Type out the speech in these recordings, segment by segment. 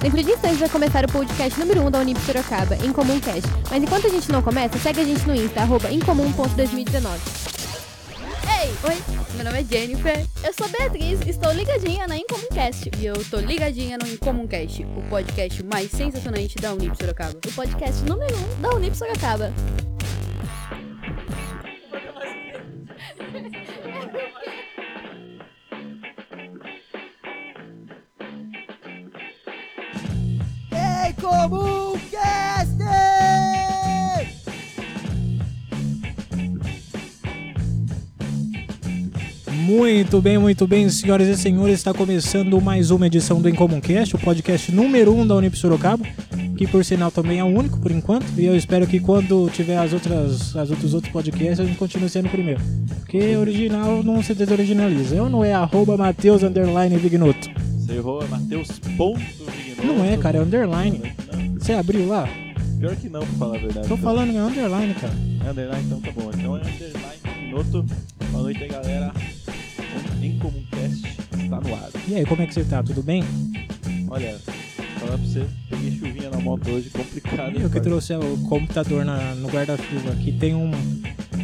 Dentro de instantes vai começar o podcast número 1 um da Unip Sorocaba, Incomumcast. Mas enquanto a gente não começa, segue a gente no Insta, arroba incomum.2019. Ei! Oi, meu nome é Jennifer. Eu sou Beatriz, estou ligadinha na Incomumcast. E eu tô ligadinha no Incomumcast, o podcast mais sensacionante da Unip Sorocaba. O podcast número 1 um da Unip Sorocaba. Ei, Comumcast! Muito bem, muito bem, senhoras e senhores, está começando mais uma edição do Incomumcast, o podcast número 1 um da Unip Sorocaba, que por sinal também é o único por enquanto, e eu espero que quando tiver as outras, as outros outros podcasts a gente continue sendo o primeiro, porque original não se desoriginaliza. Eu não é arroba Mateus underline Vignoto. Você errou, é Matheus ponto. Não é, cara, é underline. Você abriu lá? pior que não, pra falar a verdade. Tô falando que é underline, cara. É underline, então tá bom. Então é underline Vignoto. Boa noite aí, galera. O Incomumcast está no ar. E aí, como é que você tá? Tudo bem? Olha, falar pra você, peguei chuvinha na moto hoje, complicado. hein, Eu que trouxe o computador na- no guarda-chuva aqui, tem um...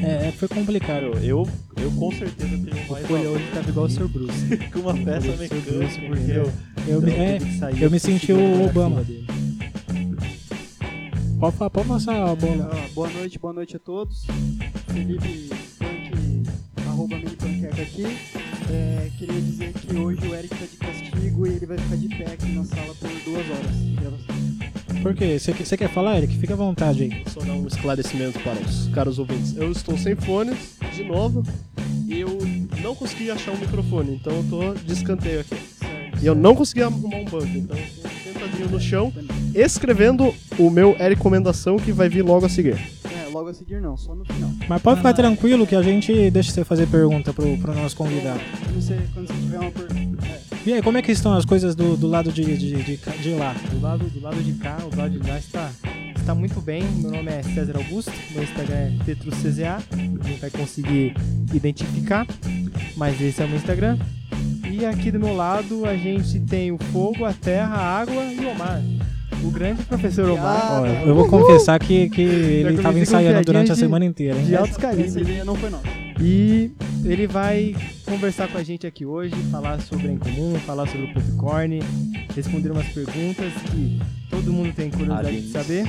É, é, foi complicado. Cara, eu, eu com certeza tenho mais valor hoje tava igual o Sr. Bruce. com uma peça Sr. Bruce, mecânica. porque entendeu? Eu me, é, eu me senti o Obama. dele. pode, pode passar a bola. Ah, boa noite, boa noite a todos. Felipe Punk, arroba mini aqui. É, queria dizer que hoje o Eric tá de castigo e ele vai ficar de pé aqui na sala por duas horas de gravação. Por quê? Você, quer falar, Eric? Fica à vontade aí. Só dar um esclarecimento para os caros ouvintes. Eu estou sem fones, de novo, e eu não consegui achar um microfone, então eu tô de escanteio aqui. Certo. E eu não consegui arrumar um banco, então eu tô sentadinho no chão, escrevendo o meu recomendação que vai vir logo a seguir. Logo a seguir não, só no final. Mas pode ficar tranquilo que a gente deixa você fazer pergunta pro, pro nosso convidado. Quando você, quando você tiver uma pergunta. É, E aí, como é que estão as coisas do, do lado de, de, de, de lá? Do lado, do lado de cá, o lado de lá está, está muito bem. Meu nome é César Augusto, meu Instagram é PetrusCZA, ninguém vai conseguir identificar, mas esse é o meu Instagram. E aqui do meu lado a gente tem o fogo, a terra, a água e o mar. O grande professor Omar, Ah, Ó, não. eu vou confessar que, que ele comecei tava com ensaiando durante a de- semana inteira, hein? de altos essa ideia não foi nossa. E ele vai conversar com a gente aqui hoje, falar sobre a Incomum, falar sobre o Popcorn, responder umas perguntas que todo mundo tem curiosidade de saber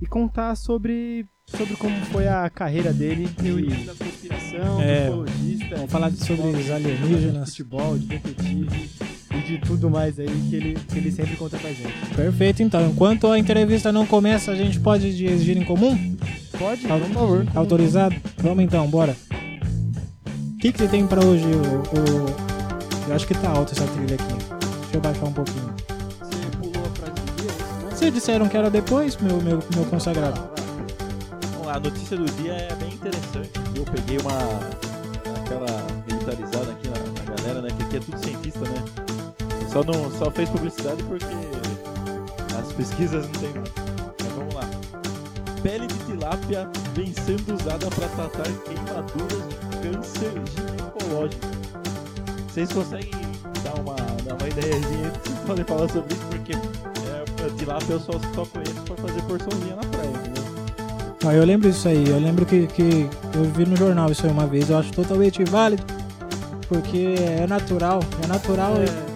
e contar sobre, sobre como foi a carreira dele. Teorias da conspiração, É, do ufologista. Vamos falar sobre os de alienígenas. futebol, de detetive e de tudo mais aí que ele, que ele sempre conta pra gente. Perfeito, então. Enquanto a entrevista não começa, a gente pode exigir em comum? Pode? Por favor. Autorizado? Vamos então, bora. O que, que você tem pra hoje, o, o- Eu acho que tá alta essa trilha aqui. Deixa eu baixar um pouquinho. Você pulou a frase do dia, mesmo? Vocês disseram que era depois, meu, meu, meu consagrado. Bom, a notícia do dia é bem interessante. Eu peguei uma. aquela militarizada aqui na, na galera, né? Que aqui é tudo né? Só, não, só fez publicidade porque as pesquisas não tem. Mas vamos lá. Pele de tilápia vem sendo usada para tratar queimaduras de câncer ginecológico. Vocês conseguem dar uma, dar uma ideiazinha podem falar sobre isso? Porque é, a tilápia eu só, só conheço para fazer porçãozinha na praia, entendeu? Ah, eu lembro isso aí. Eu lembro que, que eu vi no jornal isso aí uma vez. Eu acho totalmente válido. Porque é natural. É natural. É,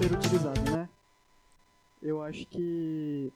ser utilizado, né? Eu acho que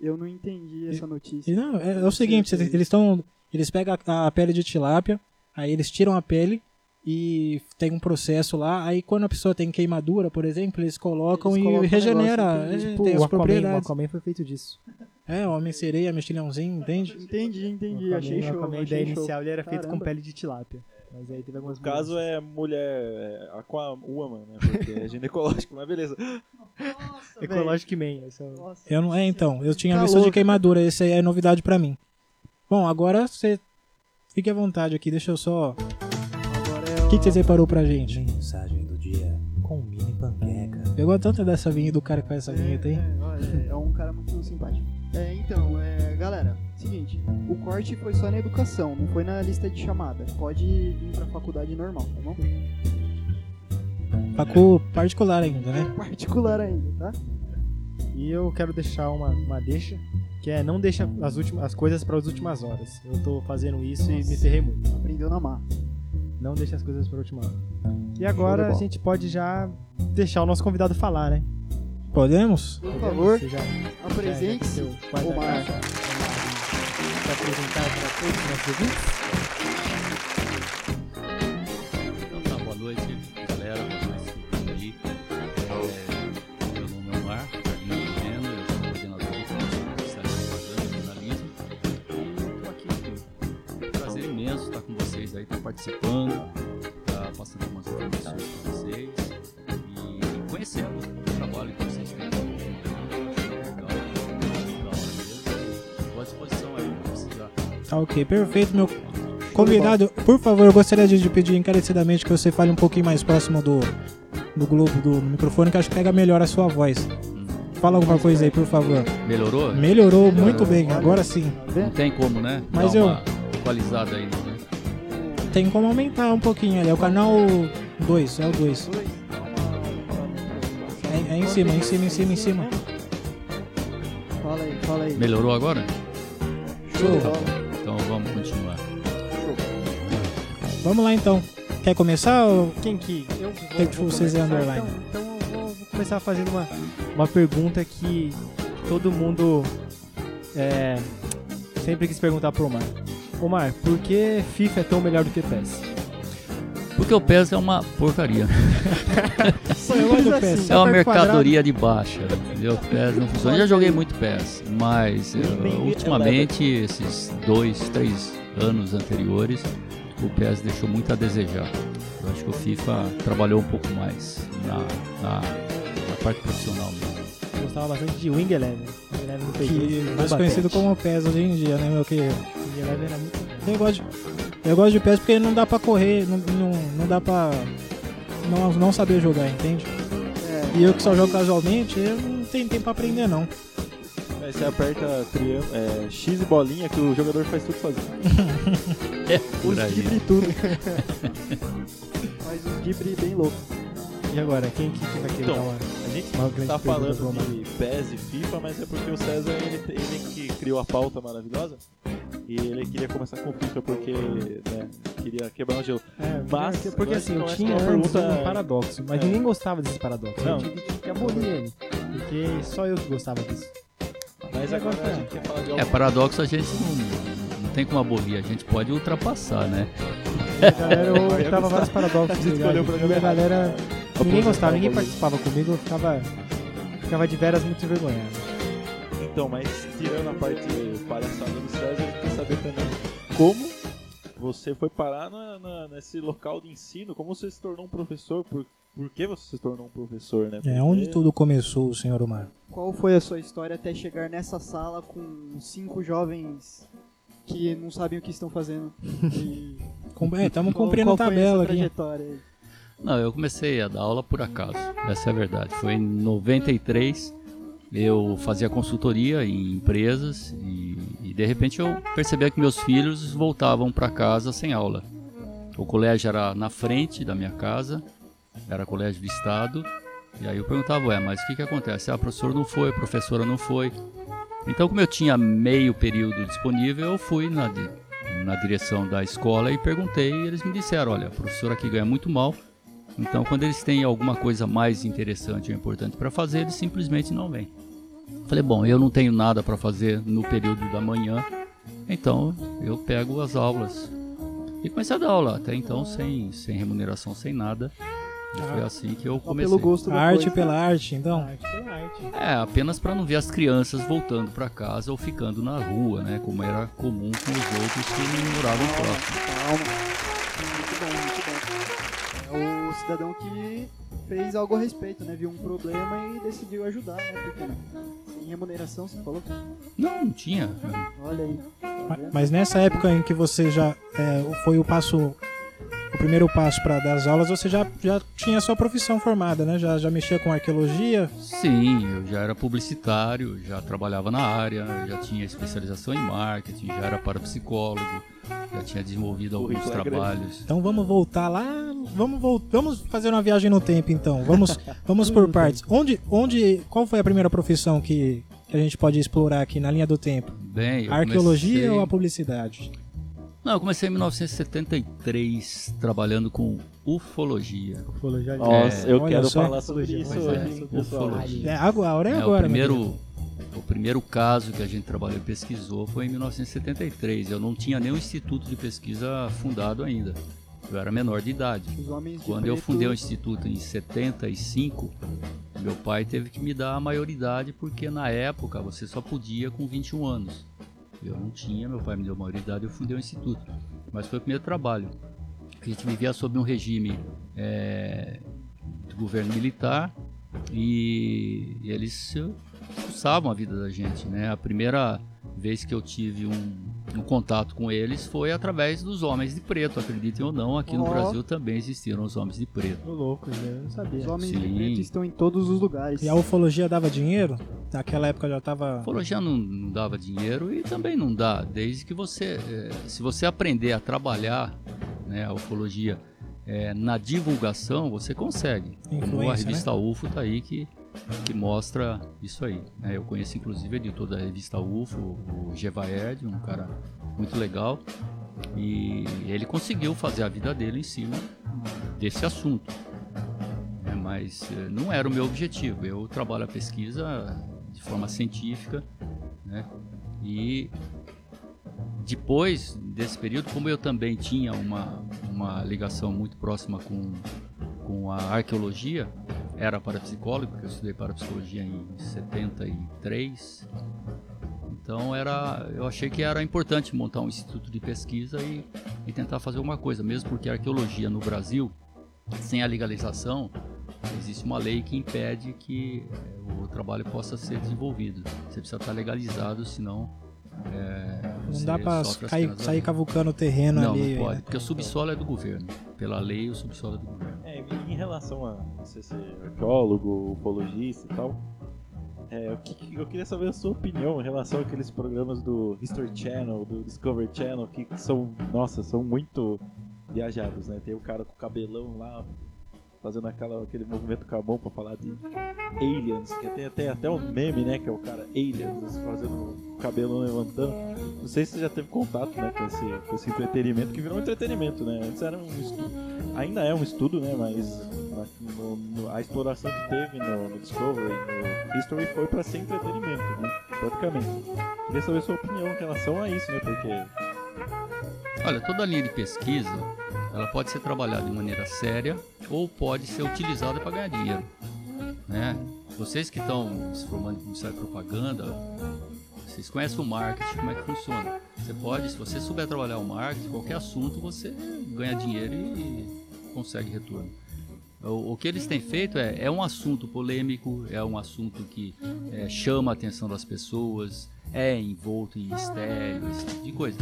eu não entendi essa notícia. E não, é, é o seguinte, eles estão. Eles pegam a, a pele de tilápia, aí eles tiram a pele e tem um processo lá. Aí quando a pessoa tem queimadura, por exemplo, eles colocam Eles e colocam um regenera. negócio, é, Tipo, tem o as Aquaman, o propriedades. Aquaman foi feito disso. É, Homem-Sereia, Mexilhãozinho, entende? Entendi, O entendi. Aquaman, achei o show. Aquaman, a achei ideia show. inicial ele era feito com Caramba. pele de tilápia. Mas aí teve algumas No caso é mulher é, aquawoman, né? Porque é ginecológico, mas beleza. Nossa, Ecologic Man. Esse é o... Nossa. Eu não, é, então, eu tinha Tá visto de louco. queimadura, esse aí é novidade pra mim. Bom, agora você fique à vontade aqui, deixa eu só. Agora é O que, que você separou pra gente? Mensagem do dia com mini panqueca. Pegou tanta dessa vinheta do cara que faz essa vinheta aí? É, olha, é um cara muito simpático. É, então, é, galera, seguinte, o corte foi só na educação, não foi na lista de chamada. Pode vir pra faculdade normal, tá bom? Facu particular ainda, né? Particular ainda, tá? E eu quero deixar uma, uma deixa, que é não deixa as, últimas, as coisas para as últimas horas. Eu tô fazendo isso e me ferrei muito. Aprendeu na marra. Não deixa as coisas para a última hora. E agora a gente pode já deixar o nosso convidado falar, né? Podemos? Por favor, Você já, apresente já, já, seu guarda- Omar. Apresentar para todos os nossos ouvintes. Ok, perfeito, meu convidado. Por favor, eu gostaria de pedir encarecidamente que você fale um pouquinho mais próximo do, do globo, do microfone, que acho que pega melhor a sua voz. Fala alguma coisa aí, por favor. Melhorou? Melhorou muito bem, agora sim. Não tem como, né? Mas Dar eu- equalizada aí, né? Tem como aumentar um pouquinho ali. É o canal 2, é o 2. É, é em cima, em cima, em cima, em cima. Fala aí, fala aí. Melhorou agora? Show Vamos lá então. Quer começar? Ou... Quem que? Eu Tem que vocês começar, underline. Então, então eu vou, vou começar fazendo uma, uma pergunta que todo mundo é, sempre quis perguntar pro Omar. Omar, por que FIFA é tão melhor do que PES? Porque o PES é uma porcaria. Eu gosto do PES. É uma mercadoria de baixa, entendeu? O PES não funciona. Eu já joguei muito PES, mas eh, ultimamente, esses dois, três anos anteriores, o PES deixou muito a desejar. Eu acho que o FIFA trabalhou um pouco mais na, na, na parte profissional mesmo. Eu gostava bastante de Wing Eleven. Que mais 2, conhecido como PES hoje em dia, né, meu querido? Wing Eleven era muito bom. Eu gosto de, eu gosto de PES porque não dá pra correr, não, não, não dá pra não, não saber jogar, entende? É, E eu que só jogo casualmente, eu não tenho tempo pra aprender não. Aí você aperta triângulo, é, X e bolinha que o jogador faz tudo sozinho. É, por os aí. Ghibli tudo. Faz os Ghibli bem louco. E agora, quem que vai querer Então, dar uma, A gente uma grande tá falando de PES e FIFA, mas é porque o César ele, ele que criou a pauta maravilhosa e ele queria começar com o FIFA porque né, queria quebrar o gelo. É, Mas, porque, porque assim, eu tinha antes pergunta- um paradoxo, mas É. ninguém gostava desses paradoxos. Não. Eu tive que abolir ele, porque só eu que gostava disso. Mas agora a gente quer falar de algo É, paradoxo a gente não, não tem como abolir, a gente pode ultrapassar, né? A galera, eu Eu ia tava vários paradoxos A a galera, ninguém gostava, ninguém participava comigo, eu ficava, ficava de veras muito envergonhado. Então, mas tirando a parte palhaçada do César, eu queria saber também como você foi parar na- na- nesse local de ensino, como você se tornou um professor, por, por que você se tornou um professor, né? É Porque- onde tudo começou, senhor Omar. Qual foi a sua história até chegar nessa sala com cinco jovens que não sabem o que estão fazendo? E é, Estamos qual- cumprindo a tabela aqui. Não, eu comecei a dar aula por acaso, essa é a verdade. Foi em 93, eu fazia consultoria em empresas e, e de repente eu percebia que meus filhos voltavam para casa sem aula. O colégio era na frente da minha casa, era colégio do estado, e aí eu perguntava, ué, mas o que, que acontece? Ah, o professor não foi, a professora não foi. Então, como eu tinha meio período disponível, eu fui na, na direção da escola e perguntei, e eles me disseram, olha, a professora aqui ganha muito mal, então, quando eles têm alguma coisa mais interessante ou importante para fazer, eles simplesmente não vêm. Falei, bom, eu não tenho nada para fazer no período da manhã, então eu pego as aulas. E comecei a dar aula, até então sem, sem remuneração, sem nada. E foi assim que eu comecei. pelo gosto da Arte coisa. pela arte, então. Arte pela arte. É, apenas para não ver as crianças voltando para casa ou ficando na rua, né? Como era comum com os outros que moravam próximo. Calma. Muito bom, muito bom. É o cidadão que fez algo a respeito, né? Viu um problema e decidiu ajudar, né? Porque sem remuneração, você falou? Não, não tinha. Olha aí. Ma- Mas nessa época em que você já é, foi o passo o primeiro passo para dar as aulas, você já, já tinha a sua profissão formada, né? Já, já mexia com arqueologia? Sim, eu já era publicitário, já trabalhava na área, já tinha especialização em marketing, já era parapsicólogo, já tinha desenvolvido alguns é grande. trabalhos. Então vamos voltar lá, vamos vamos fazer uma viagem no tempo então. Vamos vamos por partes. Onde onde qual foi a primeira profissão que, que a gente pode explorar aqui na linha do tempo? Bem, A arqueologia comecei- ou a publicidade? Não, eu comecei em 1973 trabalhando com ufologia. Ufologia. Nossa, É, eu quero só. falar sobre isso Pois hoje, é, ufologia. É, agora é É, agora. o, primeiro, o primeiro caso que a gente trabalhou e pesquisou foi em 1973. Eu não tinha nenhum instituto de pesquisa fundado ainda. Eu era menor de idade. Os homens de Quando eu fundei o instituto em 75, meu pai teve que me dar a maioridade porque na época você só podia com 21 anos. Eu não tinha, meu pai me deu maioridade eu fundei o instituto. Mas foi o primeiro trabalho. A gente vivia sob um regime eh, do governo militar e, e eles expulsavam a vida da gente, né? A primeira vez que eu tive um, um contato com eles foi através dos homens de preto, acreditem ou não, aqui no Ó. Brasil também existiram os homens de preto. Tô louco, né? eu não sabia. Os homens de Sim. preto estão em todos os lugares. E a ufologia dava dinheiro? Naquela época já tava Ufologia não, não dava dinheiro e também não dá, desde que você, eh, se você aprender a trabalhar né, a ufologia eh, na divulgação, você consegue. Como a Influência, revista UFO tá aí que, que mostra isso aí. né? Eu conheço inclusive o editor da revista UFO, o Gevaerd, um cara muito legal, e ele conseguiu fazer a vida dele em cima desse assunto. né? Mas eh, não era o meu objetivo. Eu trabalho a pesquisa de forma científica, né? E depois desse período, como eu também tinha uma, uma ligação muito próxima com, com a arqueologia, era parapsicólogo, porque eu estudei parapsicologia em 73. Então era, eu achei que era importante montar um instituto de pesquisa e, e tentar fazer alguma coisa, mesmo porque a arqueologia no Brasil, sem a legalização, existe uma lei que impede que eh, o trabalho possa ser desenvolvido. Você precisa estar legalizado, senão eh, não dá da sair lei. cavucando o terreno Não, ali. não pode, né? porque o subsolo é do governo. Pela lei, o subsolo é do governo. Em relação a você ser arqueólogo, ufologista e tal, é, que, que- eu queria saber a sua opinião em relação àqueles programas do History Channel, do Discovery Channel, que são, nossa, são muito viajados, né? Tem o cara com o cabelão lá, fazendo aquela, aquele movimento com a mão pra falar de aliens, que tem até, até um meme, né? Que é o cara aliens, fazendo o cabelão levantando. Não sei se você já teve contato né, com, esse, com esse entretenimento, que virou um entretenimento, né? Antes era um estudo, ainda é um estudo, né? Mas no- no- a exploração que teve no, no Discovery, no History, foi pra ser entretenimento, né? Praticamente. Queria saber sua opinião em relação a isso, né? Porque Olha, toda linha de pesquisa, ela pode ser trabalhada de maneira séria ou pode ser utilizada para ganhar dinheiro, né? Vocês que estão se formando em publicidade e propaganda, vocês conhecem o marketing, como é que funciona. Você pode, se você souber trabalhar o marketing, qualquer assunto, você ganha dinheiro e consegue retorno. O, o que eles têm feito é, é um assunto polêmico, é um assunto que é, chama a atenção das pessoas, é envolto em mistério, esse tipo de coisa.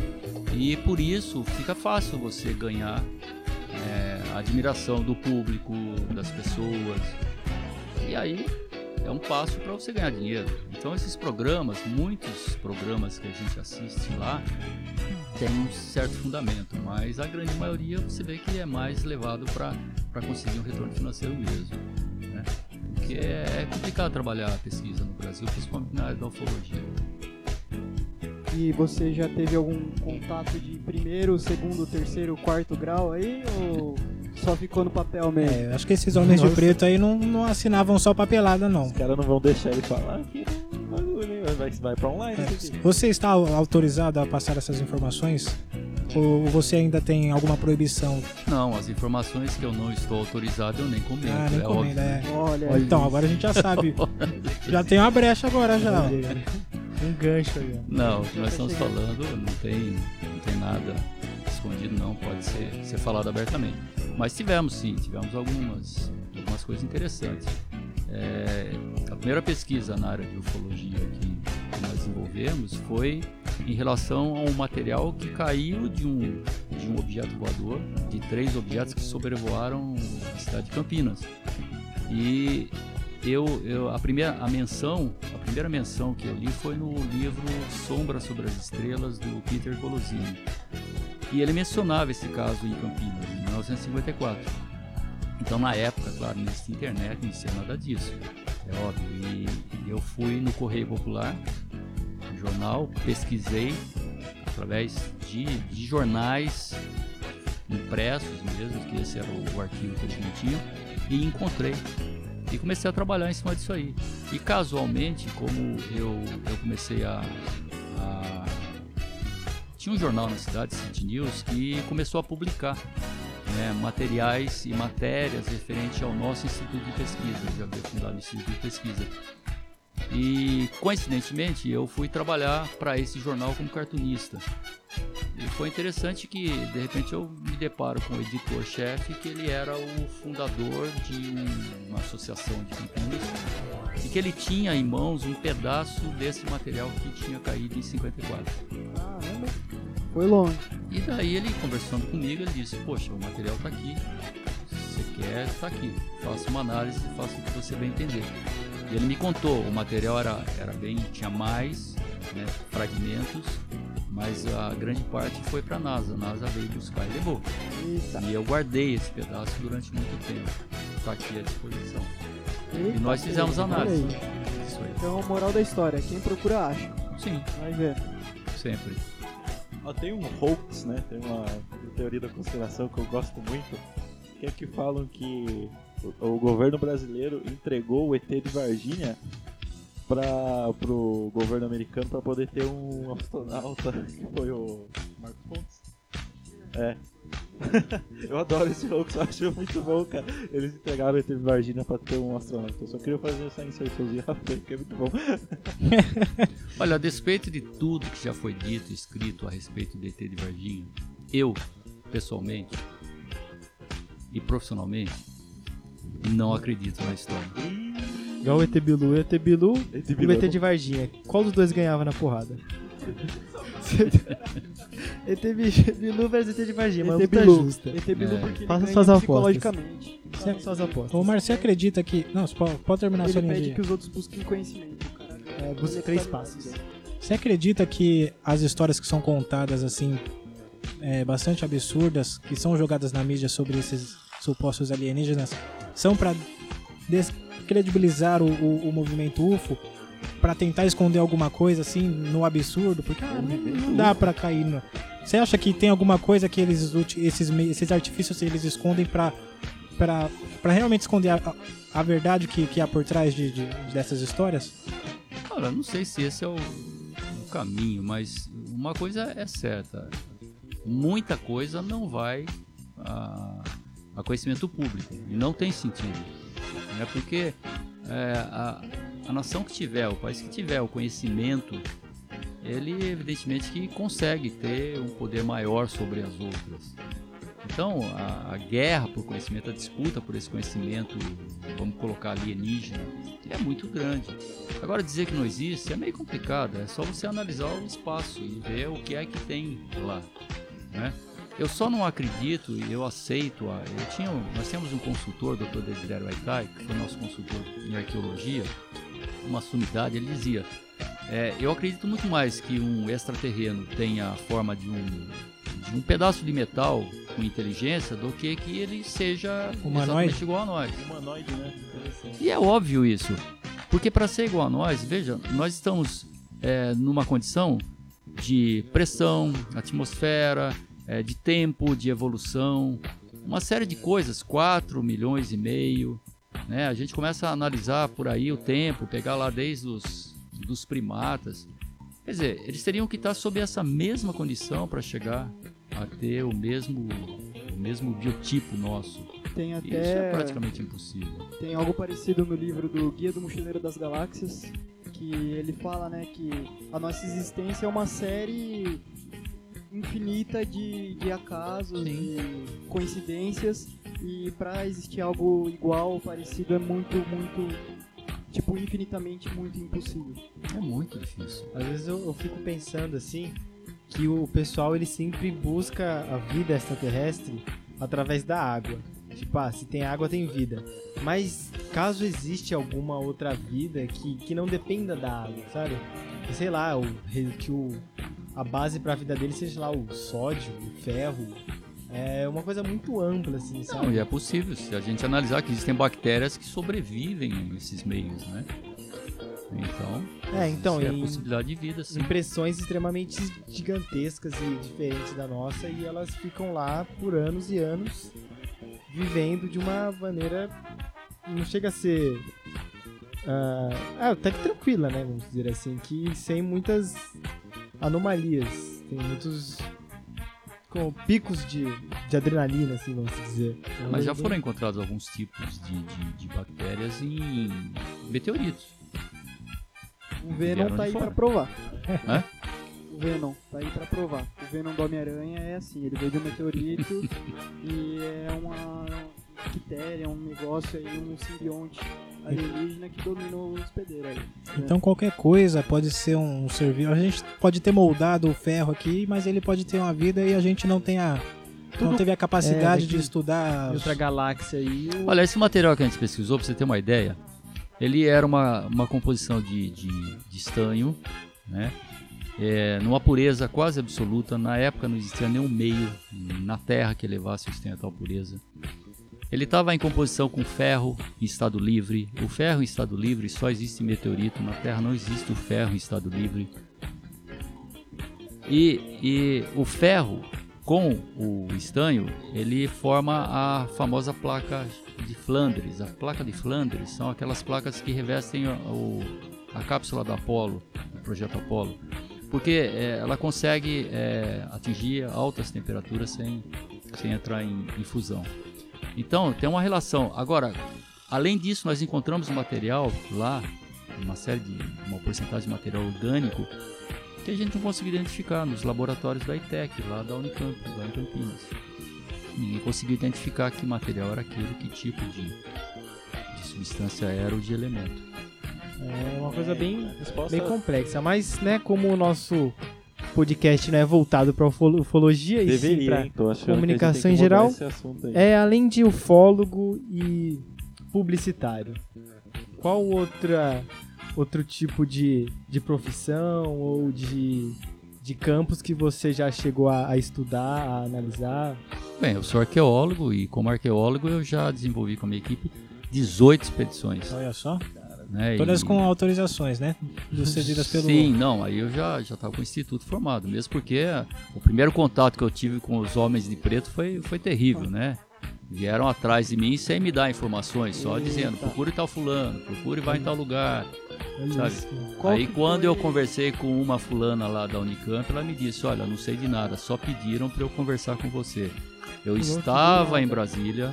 E por isso fica fácil você ganhar é, a admiração do público, das pessoas. E aí é um passo para você ganhar dinheiro. Então esses programas, muitos programas que a gente assiste lá, tem um certo fundamento, mas a grande maioria você vê que é mais levado para conseguir um retorno financeiro mesmo. Né? Porque é complicado trabalhar a pesquisa no Brasil, principalmente na área da ufologia. E você já teve algum contato de primeiro, segundo, terceiro, quarto grau aí? Ou só ficou no papel mesmo? É, eu acho que esses homens de Nossa. preto aí não, não assinavam só papelada, não. os caras não vão deixar ele falar que bagulho, hein? vai, vai pra online É, isso. Você está au- autorizado a passar essas informações? Ou você ainda tem alguma proibição? Não, as informações que eu não estou autorizado eu nem comento. Ah, nem é comenta, óbvio. é. Olha, Então, agora a gente já sabe. Já tem uma brecha agora já. Um gancho aí, ó. Não, o que nós estamos falando não tem, não tem nada escondido, não. Pode ser, ser falado abertamente. Mas tivemos sim, tivemos algumas, algumas coisas interessantes. É, a primeira pesquisa na área de ufologia que, nós desenvolvemos foi em relação a um material que caiu de um, de um objeto voador, de três objetos que sobrevoaram a cidade de Campinas. E eu, eu a primeira a menção, a primeira menção que eu li foi no livro Sombra sobre as Estrelas do Peter Colosini. E ele mencionava esse caso em Campinas, em 1954. Então, na época, claro, não existia internet, não existia nada disso, é óbvio. E eu fui no Correio Popular, jornal, pesquisei através de, de jornais impressos mesmo, que esse era o, arquivo que eles não tinham, e encontrei. E comecei a trabalhar em cima disso aí. E casualmente, como eu, eu comecei a, a tinha um jornal na cidade, City News, que começou a publicar né, materiais e matérias referente ao nosso Instituto de Pesquisa. Já havia fundado o Instituto de Pesquisa. E coincidentemente eu fui trabalhar para esse jornal como cartunista. E foi interessante que de repente eu me deparo com o editor-chefe que ele era o fundador de um, uma associação de Campinas e que ele tinha em mãos um pedaço desse material que tinha caído em 54. Foi longe. E daí ele conversando comigo, ele disse, poxa, o material está aqui. Você quer, está aqui. Faça uma análise, faça o que você bem entender. E ele me contou, o material era, era bem, tinha mais né, fragmentos, mas a grande parte foi para a NASA. A NASA veio buscar e levou. Eita. E eu guardei esse pedaço durante muito tempo. Está aqui à disposição. Eita, E nós fizemos olha análise. Isso aí. Então, moral da história, quem procura acha. Sim, Vai ver. sempre. Tem um hoax, né? Tem uma teoria da conspiração que eu gosto muito, que é que falam que o, o governo brasileiro entregou o ET de Varginha para pro governo americano para poder ter um astronauta que foi o Marcos Pontes. É. eu adoro esse hoax, eu acho muito bom, cara. Eles entregaram o ET de Varginha para ter um astronauta. Eu só queria fazer essa inserçãozinha rápida, que é muito bom. Olha, a despeito de tudo que já foi dito e escrito a respeito do ET de Varginha, eu, pessoalmente e profissionalmente, não acredito na história. Igual o ET Bilu. O ET Bilu ET e o é ET de Varginha. Qual dos dois ganhava na porrada? ET Bi- Bilu versus ET de Varginha, uma ET luta Bilu. justa. ET Bilu É. porque ele Faça ganha suas apostas. psicologicamente. Faça suas apostas. Ô, Marcio, você acredita que. Não, pode, pode terminar a sua Ele linha pede de... que os outros busquem conhecimento. o cara. É, busca três passos. Você acredita que as histórias que são contadas assim, é, bastante absurdas, que são jogadas na mídia sobre esses supostos alienígenas, são pra descredibilizar o, o, o movimento UFO? Pra tentar esconder alguma coisa assim no absurdo? Porque ah, não, não dá pra cair. No... Você acha que tem alguma coisa que eles esses, esses artifícios eles escondem pra, pra realmente esconder a, a, verdade que, que há por trás de, de- dessas histórias? Olha, não sei se esse é o, o caminho, mas uma coisa é certa: muita coisa não vai a, a conhecimento público e não tem sentido, né? Porque é, a, a nação que tiver, o país que tiver o conhecimento, ele evidentemente que consegue ter um poder maior sobre as outras. Então, a, a guerra por conhecimento, a disputa por esse conhecimento, vamos colocar alienígena, é muito grande. Agora, dizer que não existe é meio complicado, é só você analisar o espaço e ver o que é que tem lá. Né? Eu só não acredito e eu aceito. A, eu tinha, nós temos um consultor, o Dr. Desiderio Aitai, que foi nosso consultor em arqueologia, uma sumidade, ele dizia: é, Eu acredito muito mais que um extraterreno tenha a forma de um, de um pedaço de metal com inteligência do que que ele seja Humanoide? exatamente igual a nós. Humanoide, né? E é óbvio isso. Porque para ser igual a nós, veja, nós estamos é, numa condição de pressão, atmosfera, é, de tempo, de evolução, uma série de coisas, 4 milhões e meio. Né? A gente começa a analisar por aí o tempo, pegar lá desde os dos primatas. Quer dizer, eles teriam que estar sob essa mesma condição para chegar a ter o mesmo, o mesmo biotipo nosso. Tem Isso é até praticamente impossível. tem algo parecido no livro do Guia do Mochileiro das Galáxias, que ele fala, né, que a nossa existência é uma série infinita de, de acasos e coincidências e para existir algo igual ou parecido é muito, muito tipo infinitamente muito impossível. É muito difícil. Às vezes eu, eu fico pensando assim, que o pessoal ele sempre busca a vida extraterrestre através da água. Tipo, ah, se tem água tem vida. Mas caso existe alguma outra vida que, que não dependa da água, sabe? Que, sei lá, o, que o, a base pra vida dele seja lá o sódio, o ferro. É uma coisa muito ampla, assim, sabe? Não, e é possível, se a gente analisar que existem bactérias que sobrevivem nesses meios, né? Então, É, então, é a possibilidade de vida, sim. impressões extremamente gigantescas e diferentes da nossa e elas ficam lá por anos e anos vivendo de uma maneira não chega a ser ah, até que tranquila, né, vamos dizer assim, que sem muitas anomalias, tem muitos com picos de, de adrenalina, assim, vamos dizer. Mas já foram encontrados alguns tipos de, de, de bactérias em meteoritos. O Venom tá aí pra provar. Hã? O Venom tá aí pra provar. O Venom do Homem-Aranha é assim, ele veio de um meteorito e é uma bactéria, um negócio aí, um simbionte alienígena que domina o hospedeiro aí. Então qualquer coisa pode ser um ser vivo. A gente pode ter moldado o ferro aqui, mas ele pode ter uma vida e a gente não tem a não Tudo- teve a capacidade é, de estudar. Outra galáxia aí. o- Olha, esse material que a gente pesquisou, pra você ter uma ideia, ele era uma, uma composição de, de, de estanho, né? É, numa pureza quase absoluta. Na época não existia nenhum meio na Terra que levasse o estanho a tal pureza. Ele estava em composição com ferro em estado livre. O ferro em estado livre só existe meteorito. Na Terra não existe o ferro em estado livre. E, e o ferro com o estanho, ele forma a famosa placa de Flandres. A placa de Flandres são aquelas placas que revestem o- a cápsula da Apollo, do projeto Apollo, porque é, ela consegue é, atingir altas temperaturas sem, sem entrar em, em fusão. Então, tem uma relação. Agora, além disso, nós encontramos um material lá, uma série de uma porcentagem de material orgânico que a gente não conseguiu identificar nos laboratórios da ITEC, lá da Unicamp, lá em Campinas. Ninguém conseguiu identificar que material era aquele, que tipo de, de substância era ou de elemento. É uma coisa bem, Resposta bem complexa, mas né, como o nosso podcast não é voltado para ufologia e sim deveria, para? Tô achando comunicação em geral, é além de ufólogo e publicitário. Qual outra outro tipo de, de profissão ou de, de campos que você já chegou a, a estudar, a analisar? Bem, eu sou arqueólogo e como arqueólogo eu já desenvolvi com a minha equipe 18 expedições. Olha só. Né? Todas E- com autorizações, né? Cedidas pelo. Sim, não, aí eu já já estava com o instituto formado, mesmo porque o primeiro contato que eu tive com os homens de preto foi, foi terrível, né? Vieram atrás de mim sem me dar informações, só dizendo, procure tal fulano, procure vai em tal lugar, aí quando foi- eu conversei com uma fulana lá da Unicamp, ela me disse, olha, não sei de nada, só pediram para eu conversar com você. Eu Não estava em Brasília,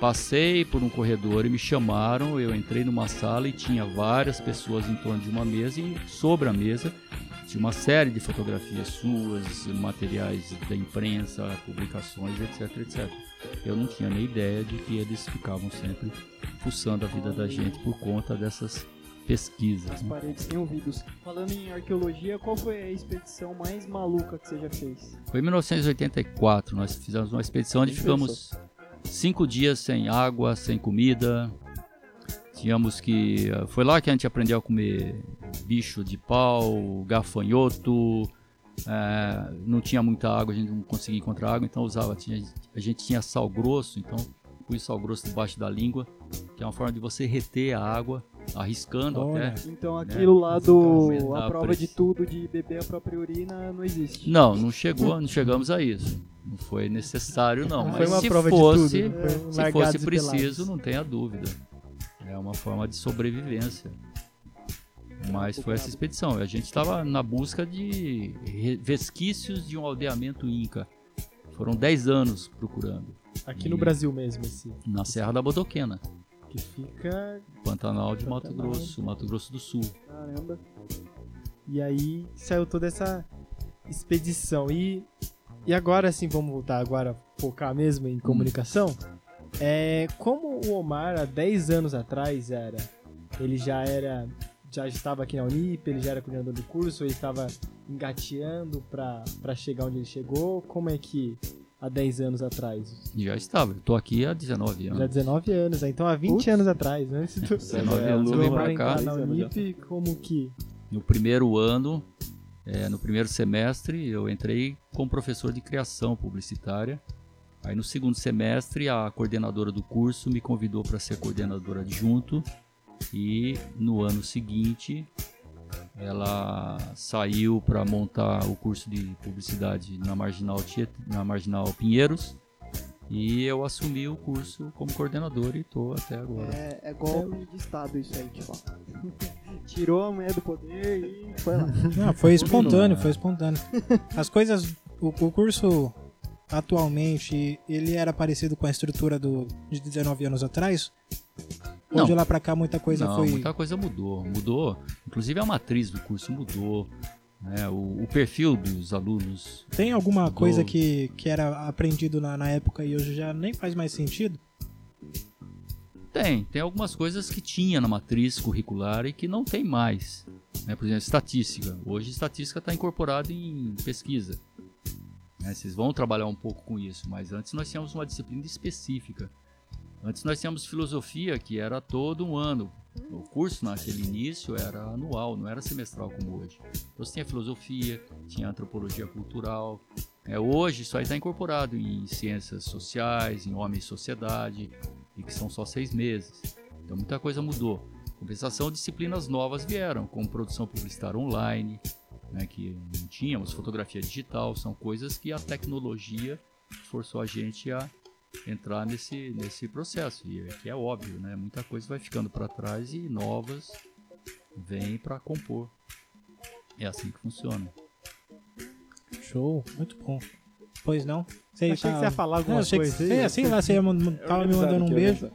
passei por um corredor e me chamaram, eu entrei numa sala e tinha várias pessoas em torno de uma mesa e sobre a mesa tinha uma série de fotografias suas, materiais da imprensa, publicações, etc, etc. Eu não tinha nem ideia de que eles ficavam sempre fuçando a vida da gente por conta dessas pesquisas. As né? paredes têm ouvidos. Falando em arqueologia, qual foi a expedição mais maluca que você já fez? Foi em 1984, nós fizemos uma expedição onde ficamos cinco dias sem água, sem comida. Tínhamos que. Foi lá que a gente aprendeu a comer bicho de pau, gafanhoto. é, não tinha muita água, a gente não conseguia encontrar água, então usava. tinha- a gente tinha sal grosso, então pus sal grosso debaixo da língua, que é uma forma de você reter a água, arriscando Olha. até. Então aquilo lá do a prova de tudo de beber a própria urina não existe. Não, não chegou, não chegamos a isso. Não foi necessário, não. Não Mas se fosse, tudo. Um se fosse preciso, não tenha dúvida. É uma forma de sobrevivência. Mas foi essa expedição. A gente estava na busca de re- resquícios de um aldeamento inca. Foram 10 anos procurando. Aqui no E- Brasil mesmo, assim. Na Serra da Bodoquena, Que fica. Pantanal de Mato Pantanal. Grosso, Mato Grosso do Sul. Caramba. E aí saiu toda essa expedição. E, e agora sim, vamos voltar agora focar mesmo em comunicação. É, como o Omar há 10 anos atrás era, ele já era já estava aqui na Unip, ele já era coordenador do curso, ele estava engateando para chegar onde ele chegou? Como é que há 10 anos atrás? Já estava, eu tô aqui há 19 anos. Já há 19 anos, né? então há 20 Putz. anos atrás, antes do 19 do anos eu vim Neymar pra cá. entrar na Unip, como que... No primeiro ano, é, no primeiro semestre, eu entrei como professor de criação publicitária. Aí no segundo semestre, a coordenadora do curso me convidou para ser coordenadora adjunto. E no ano seguinte, ela saiu para montar o curso de publicidade na Marginal, Tiet- na Marginal Pinheiros. E eu assumi o curso como coordenador e estou até agora. É, é golpe de Estado isso aí, tipo. Tirou a mulher do poder e foi lá. Não, foi espontâneo, foi espontâneo. As coisas. O, o curso atualmente, ele era parecido com a estrutura do, de 19 anos atrás? Ou Não. de lá pra cá muita coisa Não, foi. muita coisa mudou. Mudou. Inclusive a matriz do curso mudou. Né? O, o perfil dos alunos. Tem alguma mudou. coisa que, que era aprendido na, na época e hoje já nem faz mais sentido? Tem, tem algumas coisas que tinha na matriz curricular e que não tem mais. né? Por exemplo, estatística. Hoje estatística está incorporada em pesquisa. né? Vocês vão trabalhar um pouco com isso, mas antes nós tínhamos uma disciplina específica. Antes nós tínhamos filosofia, que era todo um ano. O curso naquele início era anual, não era semestral como hoje. Então você tinha filosofia, tinha antropologia cultural. É, hoje isso aí está incorporado em ciências sociais, em homem e sociedade, e que são só seis meses. Então muita coisa mudou. Compensação, disciplinas novas vieram, como produção publicitária online, né, que não tínhamos, fotografia digital, são coisas que a tecnologia forçou a gente a entrar nesse, nesse processo. E é, que é óbvio, né? Muita coisa vai ficando para trás e novas vêm para compor. É assim que funciona. Show, muito bom. Pois não? Você Achei que você ia falar alguma Não, achei que- coisa aí. É, assim lá, você ia tava me mandando um beijo.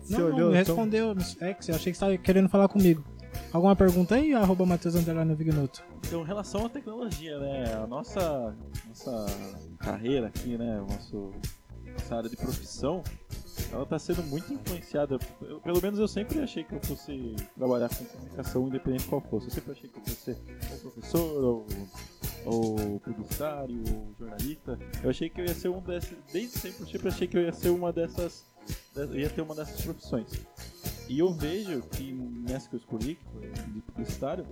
Você Não, não, olhou, então? respondeu. É que você achei que você estava querendo falar comigo. Alguma pergunta aí? Arroba Matheus Underline Vignoto. Então, em relação à tecnologia, né? A nossa, nossa carreira aqui, né? o Nosso, nossa área de profissão, ela está sendo muito influenciada. eu- pelo menos eu sempre achei que eu fosse trabalhar com comunicação, independente qual fosse. Eu sempre achei que eu fosse ser ou professor, ou, ou publicitário, ou jornalista. Eu achei que eu ia ser um desses. Desde sempre eu sempre achei que eu ia ser uma dessas. Ia ter uma dessas profissões. E eu vejo que nessa que eu escolhi, que foi de publicitário,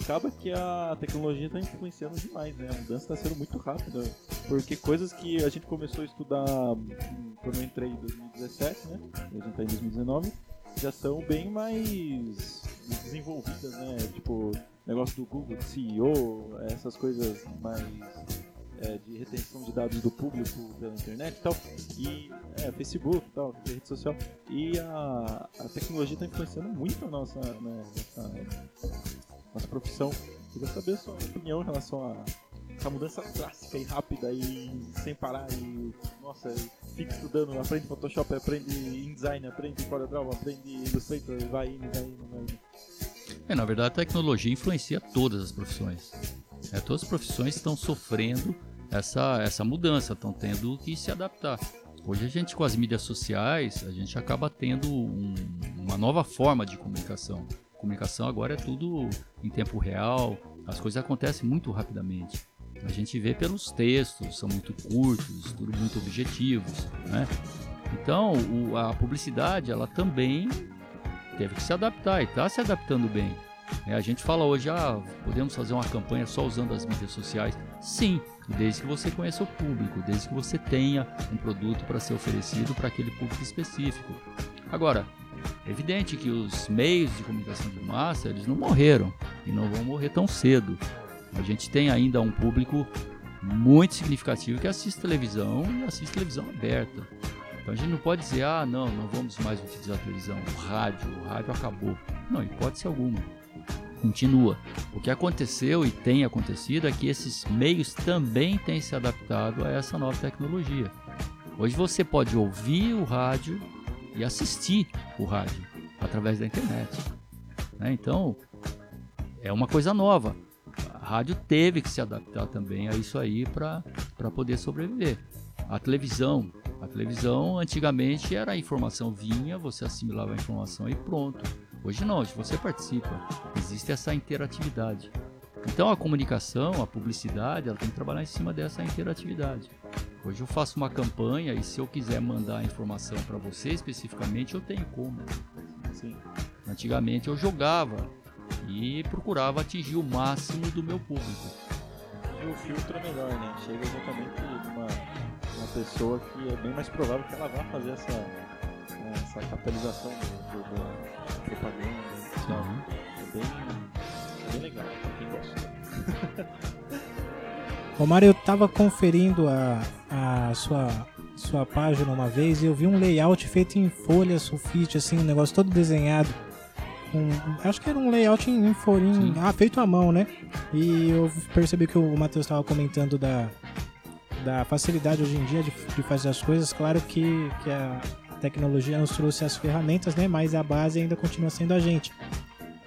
acaba que a tecnologia está influenciando demais, né? A mudança está sendo muito rápida. Porque coisas que a gente começou a estudar hum, quando eu entrei em 2017, né? A gente está em 2019, já são bem mais desenvolvidas, né? Tipo, negócio do Google, de CEO, essas coisas mais é, de retenção de dados do público pela internet e tal. E é, Facebook e tal, rede social. E a, a tecnologia está influenciando muito a nossa, né, nossa profissão. Queria saber a sua opinião em relação a essa mudança drástica e rápida e sem parar e nossa, fica estudando, aprende Photoshop, aprende InDesign, aprende CorelDRAW, aprende Illustrator, vai indo, vai indo, vai indo. É, na verdade, a tecnologia influencia todas as profissões. É, todas as profissões estão sofrendo essa, essa mudança, estão tendo que se adaptar. Hoje a gente com as mídias sociais, a gente acaba tendo um- uma nova forma de comunicação. Comunicação agora é tudo em tempo real, as coisas acontecem muito rapidamente. A gente vê pelos textos, são muito curtos, tudo muito objetivos, né? Então, o- a publicidade, ela também teve que se adaptar e está se adaptando bem. É, a gente fala hoje, ah, podemos fazer uma campanha só usando as mídias sociais? Sim, desde que você conheça o público, desde que você tenha um produto para ser oferecido para aquele público específico. Agora, é evidente que os meios de comunicação de massa, eles não morreram e não vão morrer tão cedo. A gente tem ainda um público muito significativo que assiste televisão e assiste televisão aberta. Então a gente não pode dizer, ah, não, não vamos mais utilizar a televisão, o rádio, o rádio acabou. Não, hipótese alguma. Continua. O que aconteceu e tem acontecido é que esses meios também têm se adaptado a essa nova tecnologia. Hoje você pode ouvir o rádio e assistir o rádio através da internet. né? Então, é uma coisa nova. A rádio teve que se adaptar também a isso aí para poder sobreviver. A televisão, a televisão antigamente era a informação vinha, você assimilava a informação e pronto. Hoje não, hoje você participa. Existe essa interatividade. Então a comunicação, a publicidade, ela tem que trabalhar em cima dessa interatividade. Hoje eu faço uma campanha e se eu quiser mandar a informação para você especificamente, eu tenho como. Sim. Antigamente eu jogava e procurava atingir o máximo do meu público. E o filtro é melhor, né? Chega exatamente numa uma pessoa que é bem mais provável que ela vá fazer essa, né, essa capitalização do, do- da propaganda. e tal. É bem, é bem legal, pra quem gosta. Romário, eu tava conferindo a, a sua, sua página uma vez e eu vi um layout feito em folha, sulfite, assim, um negócio todo desenhado. Um, acho que era um layout em, em ah, feito à mão, né? E eu percebi que o Matheus estava comentando da, da facilidade hoje em dia de, de fazer as coisas. Claro que, que a tecnologia nos trouxe as ferramentas, né? Mas a base ainda continua sendo a gente.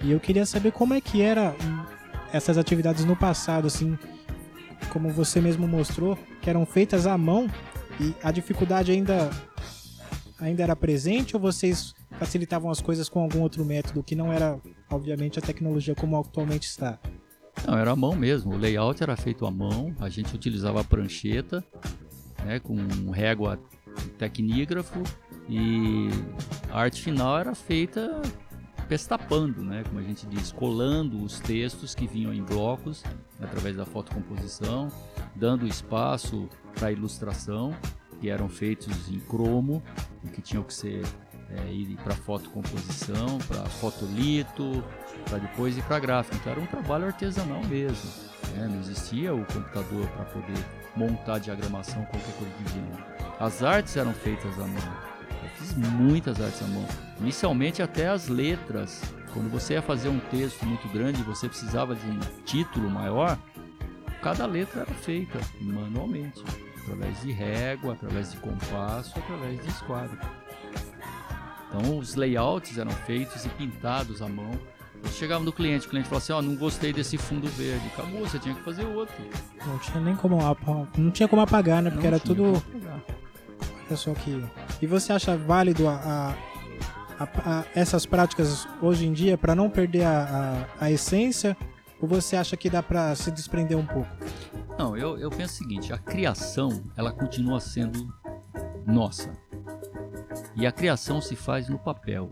E eu queria saber como é que era essas atividades no passado, assim, como você mesmo mostrou, que eram feitas à mão e a dificuldade ainda ainda era presente ou vocês facilitavam as coisas com algum outro método que não era, obviamente, a tecnologia como atualmente está? Não, era à mão mesmo. O layout era feito à mão. A gente utilizava a prancheta, né, com régua tecnígrafo e a arte final era feita pestapando, né, como a gente diz, colando os textos que vinham em blocos através da fotocomposição, dando espaço para ilustração, que eram feitos em cromo, que tinham que ser é, ir para fotocomposição, para fotolito, para depois ir para gráfico. Então era um trabalho artesanal mesmo. né? Não existia o computador para poder montar diagramação, qualquer coisa do gênero. As artes eram feitas à mão. Eu fiz muitas artes à mão. Inicialmente até as letras. Quando você ia fazer um texto muito grande você precisava de um título maior, cada letra era feita manualmente, através de régua, através de compasso, através de esquadro. Então os layouts eram feitos e pintados à mão. Você chegava no cliente, o cliente falava assim, ó, não gostei desse fundo verde. Acabou, você tinha que fazer outro. Não tinha nem como não tinha como apagar, né? Porque Não era tudo só que. E você acha válido a, a- a- essas práticas hoje em dia para não perder a, a- a essência? Ou você acha que dá para se desprender um pouco? Não, eu, eu penso o seguinte, a criação, ela continua sendo nossa. E a criação se faz no papel.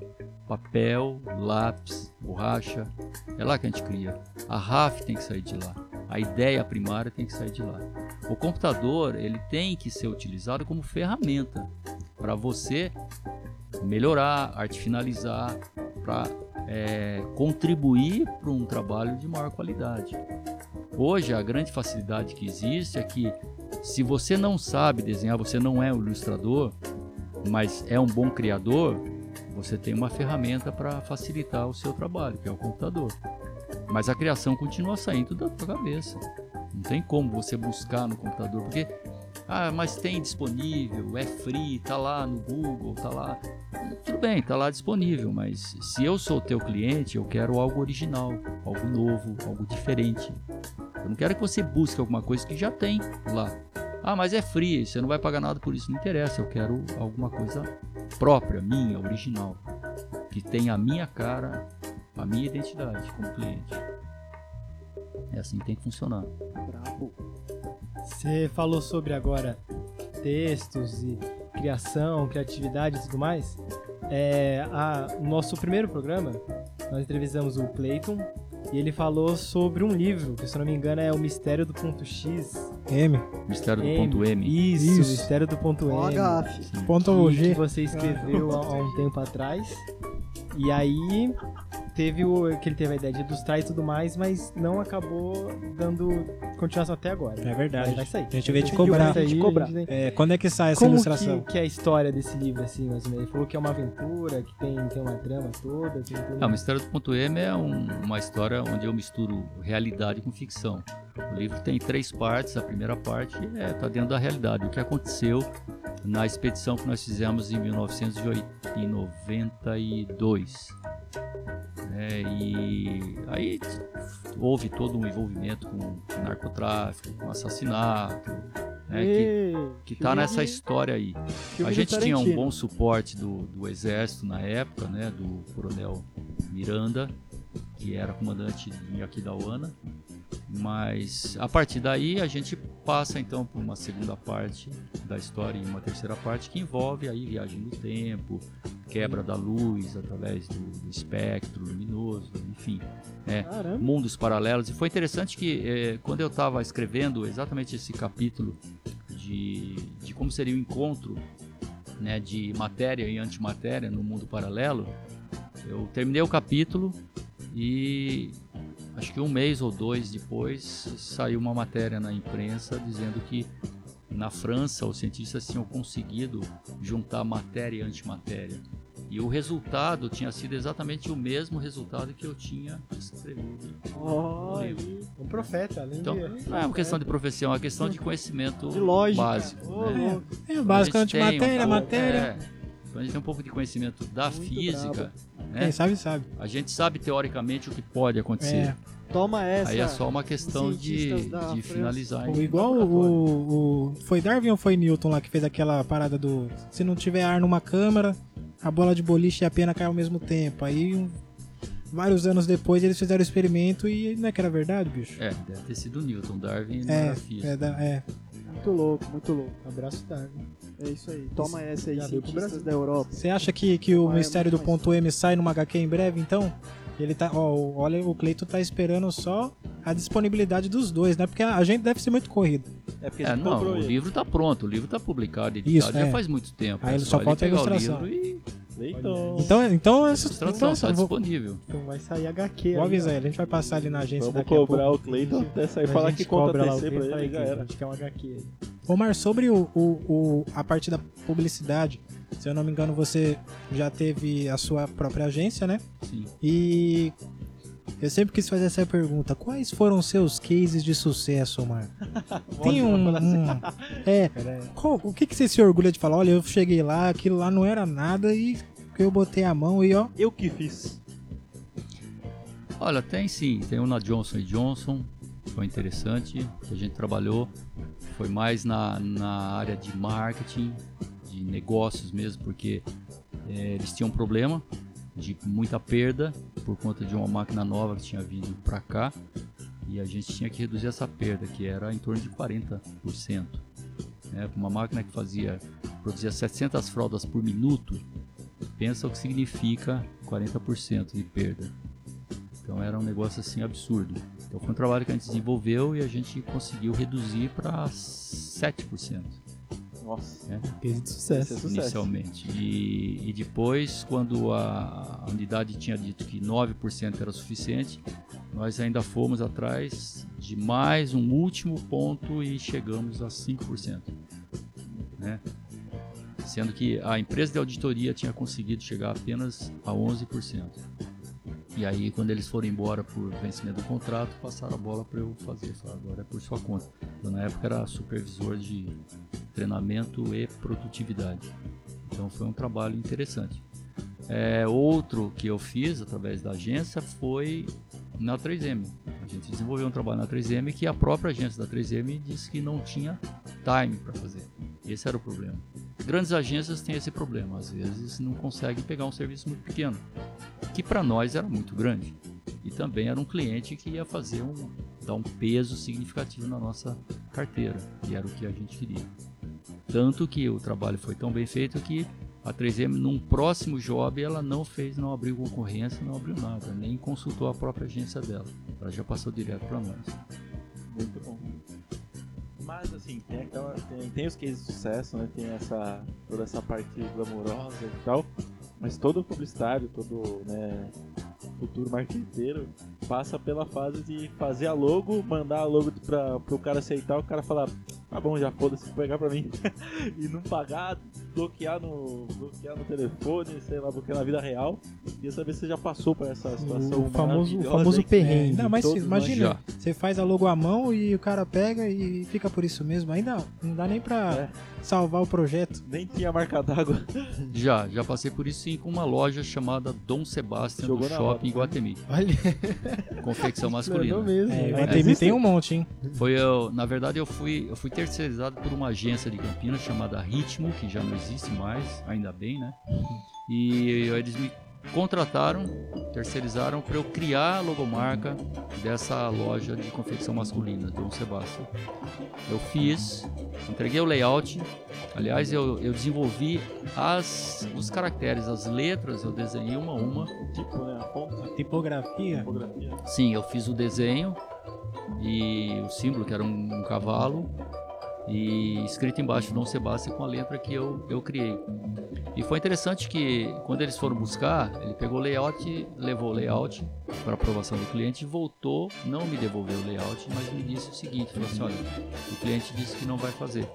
Papel, lápis, borracha, é lá que a gente cria. A RAF tem que sair de lá. A ideia primária tem que sair de lá. O computador, ele tem que ser utilizado como ferramenta para você melhorar, arte finalizar, para contribuir para um trabalho de maior qualidade. Hoje, a grande facilidade que existe é que, se você não sabe desenhar, você não é um ilustrador, mas é um bom criador, você tem uma ferramenta para facilitar o seu trabalho, que é o computador. Mas a criação continua saindo da tua cabeça. Não tem como você buscar no computador, porque ah, mas tem disponível, é free, tá lá no Google, tá lá. Tudo bem, tá lá disponível, mas se eu sou teu cliente, eu quero algo original, algo novo, algo diferente. Eu não quero que você busque alguma coisa que já tem lá. Ah, mas é free, você não vai pagar nada por isso. Não interessa, eu quero alguma coisa própria, minha, original. Que tenha a minha cara, a minha identidade como cliente. É assim que tem que funcionar. Brabo. Você falou sobre agora textos e criação, criatividade e tudo mais. É, a, o nosso primeiro programa, nós entrevistamos o Clayton e ele falou sobre um livro, que se eu não me engano é O Mistério do Ponto X. M. Mistério do ponto M. Isso, Isso. O Mistério do Ponto Ó, M. gafe. Ponto que, G. que você escreveu há, há um tempo atrás. E aí teve o que ele teve a ideia de ilustrar e tudo mais, mas não acabou dando continuação até agora. É verdade. Mas vai sair. A gente veio te cobrar. vai sair, Te cobrar. a gente tem- É, quando é que sai essa Como ilustração? que, que é a história desse livro, assim, mais ou menos? Ele falou que é uma aventura, que tem, tem uma trama toda, tem tudo. Ah, o Mistério do Ponto M é um- uma história onde eu misturo realidade com ficção. O livro tem três partes. A primeira parte é tá dentro da realidade, o que aconteceu na expedição que nós fizemos em 1992. É, e aí houve todo um envolvimento com narcotráfico, com assassinato, né, que, Ê, que tá nessa história aí. A gente tinha um bom suporte do, do exército na época, né, do coronel Miranda, que era comandante em Aquidauana. Mas a partir daí a gente passa então por uma segunda parte da história e uma terceira parte que envolve aí viagem no tempo, quebra da luz através do, do espectro luminoso, enfim, é, Caramba. mundos paralelos. E foi interessante que eh, quando eu estava escrevendo exatamente esse capítulo de, de como seria o encontro né, de matéria e antimatéria no mundo paralelo, eu terminei o capítulo e acho que um mês ou dois depois saiu uma matéria na imprensa dizendo que na França os cientistas tinham conseguido juntar matéria e antimatéria. E o resultado tinha sido exatamente o mesmo resultado que eu tinha escrevido livro. Um profeta, além Então, de... não é uma questão de profecia, é uma questão de conhecimento De lógica. básico. Ô, né? É, Então, básico antimatéria, pouco- matéria. é, então a gente tem um pouco de conhecimento da Muito física, né? Quem sabe, sabe. A gente sabe teoricamente o que pode acontecer. É. Toma essa. Aí é só uma questão de, de finalizar. O- em igual o, o. Foi Darwin ou foi Newton lá que fez aquela parada do. Se não tiver ar numa câmara, a bola de boliche e a pena caem ao mesmo tempo. Aí, um- vários anos depois, eles fizeram o experimento e não é que era verdade, bicho? É, deve ter sido Newton. Darwin não É, era físico. é, é. Muito louco, muito louco. Abraço Darwin. É isso aí. Toma essa aí, Já cientistas Brasil. da Europa. Você acha que, que o Ah, é mistério do ponto M sai numa HQ em breve, então? Ele tá. Ó, o- olha, o Cleito tá esperando só a disponibilidade dos dois, né? Porque a gente deve ser muito corrido. É porque É, não, o ele. livro tá pronto, o livro tá publicado, editado Isso, já é. faz muito tempo. Aí é ele só falta a ilustração. livro e Então, Então, então essa então, tá vou, disponível. Então vai sair HQ. vou aí, avisar ele, a gente vai passar ali na agência vamos daqui a pouco. cobrar o Cleiton até sair falar que conta cobra lá o TC pra ele aí, já era. A gente quer um HQ aí. Omar, sobre o, o, o- a parte da publicidade, se eu não me engano, você já teve a sua própria agência, né? Sim. E eu sempre quis fazer essa pergunta: quais foram seus cases de sucesso, Omar? Tem um. um- é. qual- o que, que você se orgulha de falar? Olha, eu cheguei lá, aquilo lá não era nada e eu botei a mão e ó. Eu que fiz. Olha, tem sim, tem um na Johnson Johnson, foi interessante, que a gente trabalhou, foi mais na, na área de marketing, de negócios mesmo, porque eh, eles tinham um problema de muita perda por conta de uma máquina nova que tinha vindo para cá e a gente tinha que reduzir essa perda, que era em torno de 40%. Né? Uma máquina que fazia, produzia 700 fraldas por minuto, pensa o que significa 40% de perda. Então era um negócio assim absurdo. Então foi um trabalho que a gente desenvolveu e a gente conseguiu reduzir para 7%. Nossa. Case de é sucesso. Inicialmente. E, e depois, quando a, a unidade tinha dito que 9% era suficiente, nós ainda fomos atrás de mais um último ponto e chegamos a 5%. Né? Sendo que a empresa de auditoria tinha conseguido chegar apenas a 11%. E aí, quando eles foram embora por vencimento do contrato, passaram a bola para eu fazer. Falaram, agora é por sua conta. Eu, na época, era supervisor de treinamento e produtividade. Então, foi um trabalho interessante. É, outro que eu fiz através da agência foi na 3M. A gente desenvolveu um trabalho na 3M que a própria agência da 3M disse que não tinha time para fazer. Esse era o problema. Grandes agências têm esse problema, às vezes não conseguem pegar um serviço muito pequeno, que para nós era muito grande. E também era um cliente que ia fazer um dar um peso significativo na nossa carteira, e era o que a gente queria. Tanto que o trabalho foi tão bem feito que a 3M, num próximo job, ela não fez, não abriu concorrência, não abriu nada, nem consultou a própria agência dela. Ela já passou direto para nós. Muito bom. Mas assim, tem, aquela, tem, tem os cases de sucesso, né? Tem essa, toda essa parte glamourosa e tal. Mas todo publicitário, todo né, futuro marqueteiro passa pela fase de fazer a logo, mandar a logo pra, pro cara aceitar, o cara falar, tá bom, já foda-se, pegar pra mim. e não pagar, bloquear no, bloquear no telefone, sei lá, bloquear na vida real. Queria saber se você já passou por essa situação O famoso, o famoso perrengue. Não, mas imagina, você faz a logo à mão e o cara pega e fica por isso mesmo. Ainda não dá nem pra É. salvar o projeto. Nem tinha marca d'água. Já, já passei por isso sim com uma loja chamada Dom Sebastião Jogou do Shopping em. Guatemi. Olha, Confecção masculina. mesmo. É, Guatemi tem um monte, hein? Foi eu, na verdade eu fui, eu fui terceirizado por uma agência de Campinas chamada Ritmo, que já não existe mais, ainda bem, né? E eles me contrataram, terceirizaram para eu criar a logomarca dessa loja de confecção masculina, Dom Sebastião. Eu fiz, entreguei o layout. Aliás, eu, eu desenvolvi as, os caracteres, as letras, eu desenhei uma a uma. Tipo, né? A tipografia. tipografia. Sim, eu fiz o desenho e o símbolo, que era um, um cavalo, e escrito embaixo Dom Sebastião com a letra que eu, eu criei. E foi interessante que quando eles foram buscar, ele pegou o layout, levou o layout para aprovação do cliente, voltou, não me devolveu o layout, mas me disse o seguinte, falou assim, olha, o cliente disse que não vai fazer.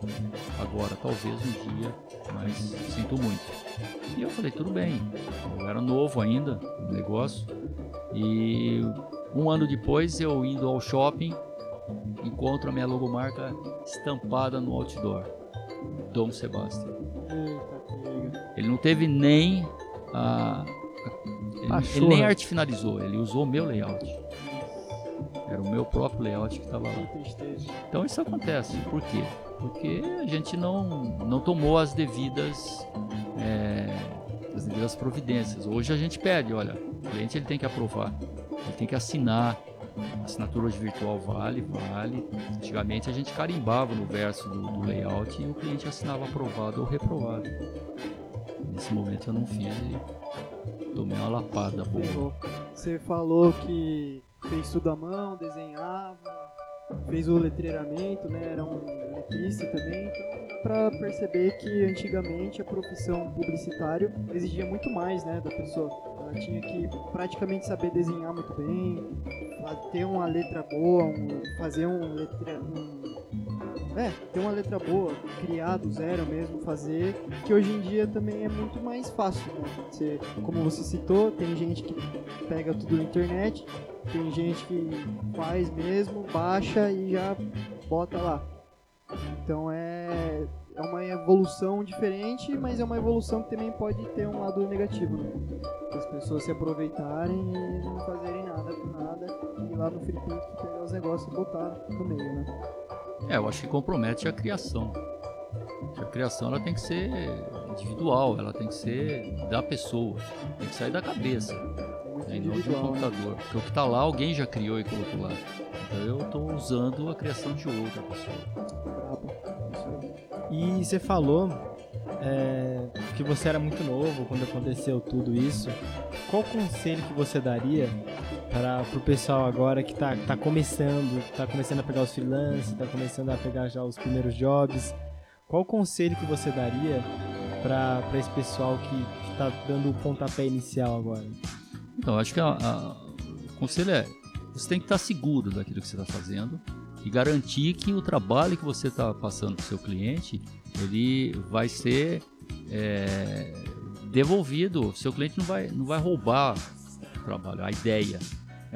Agora, talvez um dia, mas sinto muito. E eu falei, tudo bem. Eu era novo ainda no negócio. E um ano depois, eu indo ao shopping, encontro a minha logomarca estampada no outdoor. Dom Sebastião. Ele não teve nem a. ele, ele nem arte finalizou, ele usou o meu layout. Era o meu próprio layout que estava lá. Então isso acontece. Por quê? Porque a gente não, não tomou as devidas, é, as devidas providências. Hoje a gente pede, olha, o cliente ele tem que aprovar, ele tem que assinar. A assinatura hoje virtual vale, vale. Antigamente a gente carimbava no verso do, do layout e o cliente assinava aprovado ou reprovado. Nesse momento eu não fiz e tomei uma lapada boa. Ferrou. Você falou que fez tudo à mão, desenhava, fez o letreiramento, né? Era um letrista também. Então, pra perceber que antigamente a profissão publicitário exigia muito mais, né, da pessoa. Ela tinha que praticamente saber desenhar muito bem, ter uma letra boa, um- fazer um letra, um, é, ter uma letra boa, criar do zero mesmo, fazer, que hoje em dia também é muito mais fácil, né? Você, como você citou, tem gente que pega tudo na internet, tem gente que faz mesmo, baixa e já bota lá. Então é, é uma evolução diferente, mas é uma evolução que também pode ter um lado negativo, né? As pessoas se aproveitarem e não fazerem nada com nada, e lá no pick pegar os negócios e botar no meio, né? É, eu acho que compromete a criação. A criação ela tem que ser individual, ela tem que ser da pessoa, tem que sair da cabeça, né, e não de um né? computador. Porque o que está lá alguém já criou e colocou lá. Então eu estou usando a criação de outra pessoa. E você falou é, que você era muito novo quando aconteceu tudo isso. Qual conselho que você daria para o pessoal agora que está tá começando, está começando a pegar os freelancers, está começando a pegar já os primeiros jobs? Qual conselho que você daria para esse pessoal que está dando o pontapé inicial agora? Então, acho que a- a- o conselho é: você tem que estar seguro daquilo que você está fazendo e garantir que o trabalho que você está passando para o seu cliente ele vai ser é, devolvido. O seu cliente não vai, não vai roubar o trabalho, a ideia.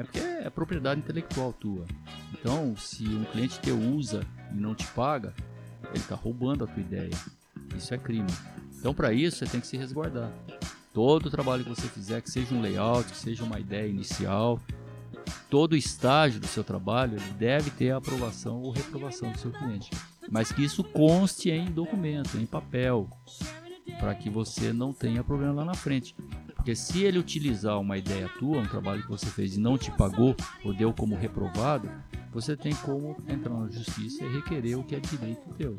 É porque é propriedade intelectual tua. Então, se um cliente teu usa e não te paga, ele está roubando a tua ideia. Isso é crime. Então, para isso, você tem que se resguardar. Todo o trabalho que você fizer, que seja um layout, que seja uma ideia inicial, todo estágio do seu trabalho deve ter a aprovação ou reprovação do seu cliente. Mas que isso conste em documento, em papel, para que você não tenha problema lá na frente. Porque se ele utilizar uma ideia tua, um trabalho que você fez e não te pagou ou deu como reprovado, você tem como entrar na justiça e requerer o que é direito teu.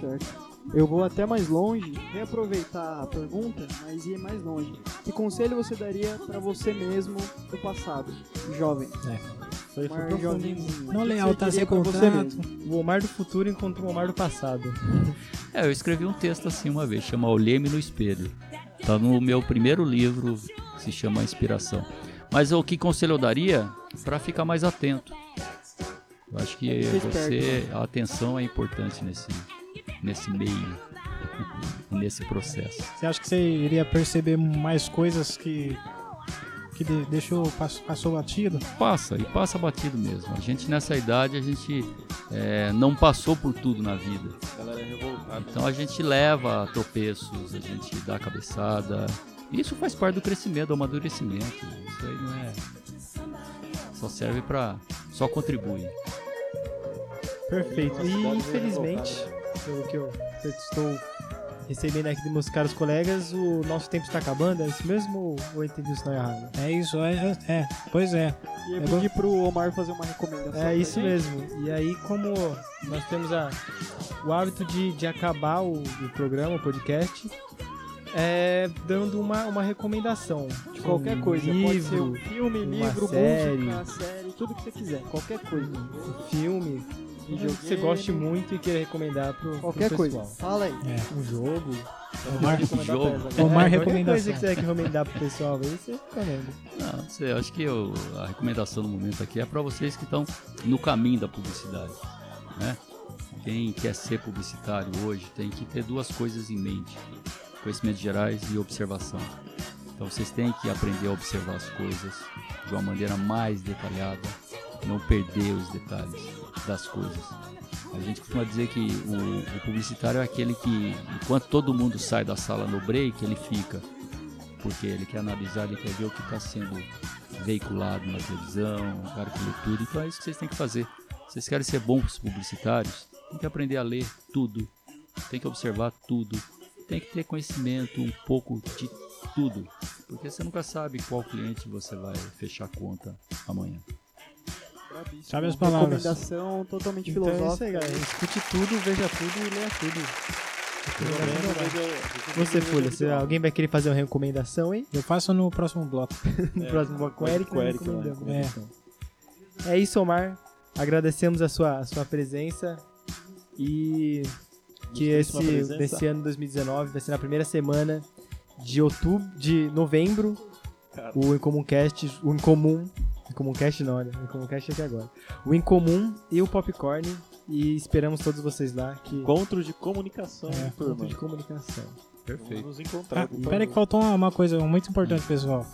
Certo. Eu vou até mais longe, reaproveitar a pergunta, mas ir mais longe. Que conselho você daria para você mesmo do passado, jovem? Foi, foi que Não leal, você tá sem contrato. O Omar do futuro encontrou o Omar do passado. É, eu escrevi um texto assim uma vez, chama Olhei-me no Espelho. Tá no meu primeiro livro, que se chama Inspiração. Mas o que conselho eu daria? Para ficar mais atento. Eu acho que você, a atenção é importante nesse, nesse meio, nesse processo. Você acha que você iria perceber mais coisas que, que de- deixou, pass- passou batido? Passa, e passa batido mesmo. A gente nessa idade, a gente é, não passou por tudo na vida. É. Então a gente leva tropeços, a gente dá cabeçada. Isso faz parte do crescimento, do amadurecimento. Isso aí não é. Só serve pra. Só contribui. Perfeito. E meio infelizmente, pelo que eu estou recebendo aqui dos meus caros colegas, o nosso tempo está acabando, é isso mesmo ou eu entendi isso não errado? É isso, é, é, é, pois é. E eu É pedi pro Omar fazer uma recomendação. É isso gente. mesmo. E aí, como nós temos a, o hábito de, de acabar o, o programa, o podcast, é, dando uma, uma recomendação. De qualquer Um coisa. Pode ser um livro, filme, livro, série. música, série, tudo que você quiser. Qualquer coisa. um filme, um jogo que você goste muito e queira recomendar pro, Qualquer pro coisa. pessoal. Fala aí. É. Um jogo. Omar, Jogo. Omar É, qualquer recomendação. coisa que você quer recomendar pro pessoal aí, você recomenda. Não, não sei, acho que eu- a recomendação no momento aqui é para vocês que estão no caminho da publicidade. Né? Quem quer ser publicitário hoje tem que ter duas coisas em mente: conhecimentos gerais e observação. Então vocês têm que aprender a observar as coisas de uma maneira mais detalhada, não perder os detalhes das coisas. A gente costuma dizer que o, o publicitário é aquele que, enquanto todo mundo sai da sala no break, ele fica porque ele quer analisar, ele quer ver o que está sendo veiculado na televisão, o cara que lê tudo. Então é isso que vocês têm que fazer. Vocês querem ser bons publicitários, tem que aprender a ler tudo, tem que observar tudo, tem que ter conhecimento um pouco de tudo, porque você nunca sabe qual cliente você vai fechar conta amanhã. Brabíssimo. Sabe as palavras. Recomendação totalmente Então é isso filosófica. aí, galera. Escute tudo, veja tudo e leia tudo. Você, Folha, você- alguém vai querer fazer uma recomendação aí? Eu faço no próximo bloco. No próximo bloco com o Eric, com Eric recomendando. recomendação. É isso, Omar. Agradecemos a sua, a sua presença e que esse, desse ano 2019 vai ser na primeira semana de outubro, de novembro, Cara. o Incomuncast, o Incomum, Incomuncast não, olha, o Incomuncast é aqui agora. O Incomum e o Popcorn e esperamos todos vocês lá que Encontro de comunicação, É, turma. ponto de comunicação. Perfeito. Vamos nos encontrar. Ah, por pera aí que faltou uma, coisa muito importante, pessoal.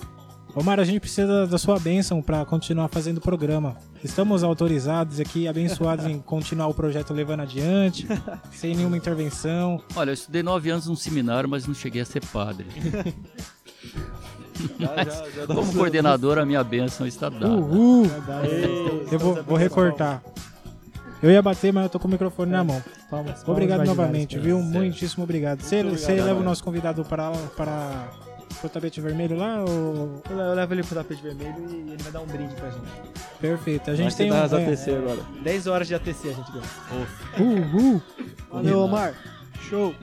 Omar, a gente precisa da, da sua bênção para continuar fazendo o programa. Estamos autorizados aqui, abençoados em continuar o projeto levando adiante, sem nenhuma intervenção. Olha, eu estudei nove anos num seminário, mas não cheguei a ser padre. Já, já, já Como coordenador, a minha bênção está dada. Uhul! Ei, Eu vou, vou recortar. Eu ia bater, mas eu tô com o microfone na mão. Palmas, palmas Obrigado imaginárias novamente, viu? eles. Muitíssimo obrigado. Você Muito você obrigado, leva o nosso convidado para, para o tapete vermelho lá? Ou... Eu eu levo ele pro tapete vermelho e ele vai dar um brinde pra gente. Perfeito. A gente ser tem um. das é, ATC agora. 10 horas de ATC a gente ganha. Uhul! Valeu, Omar. Show.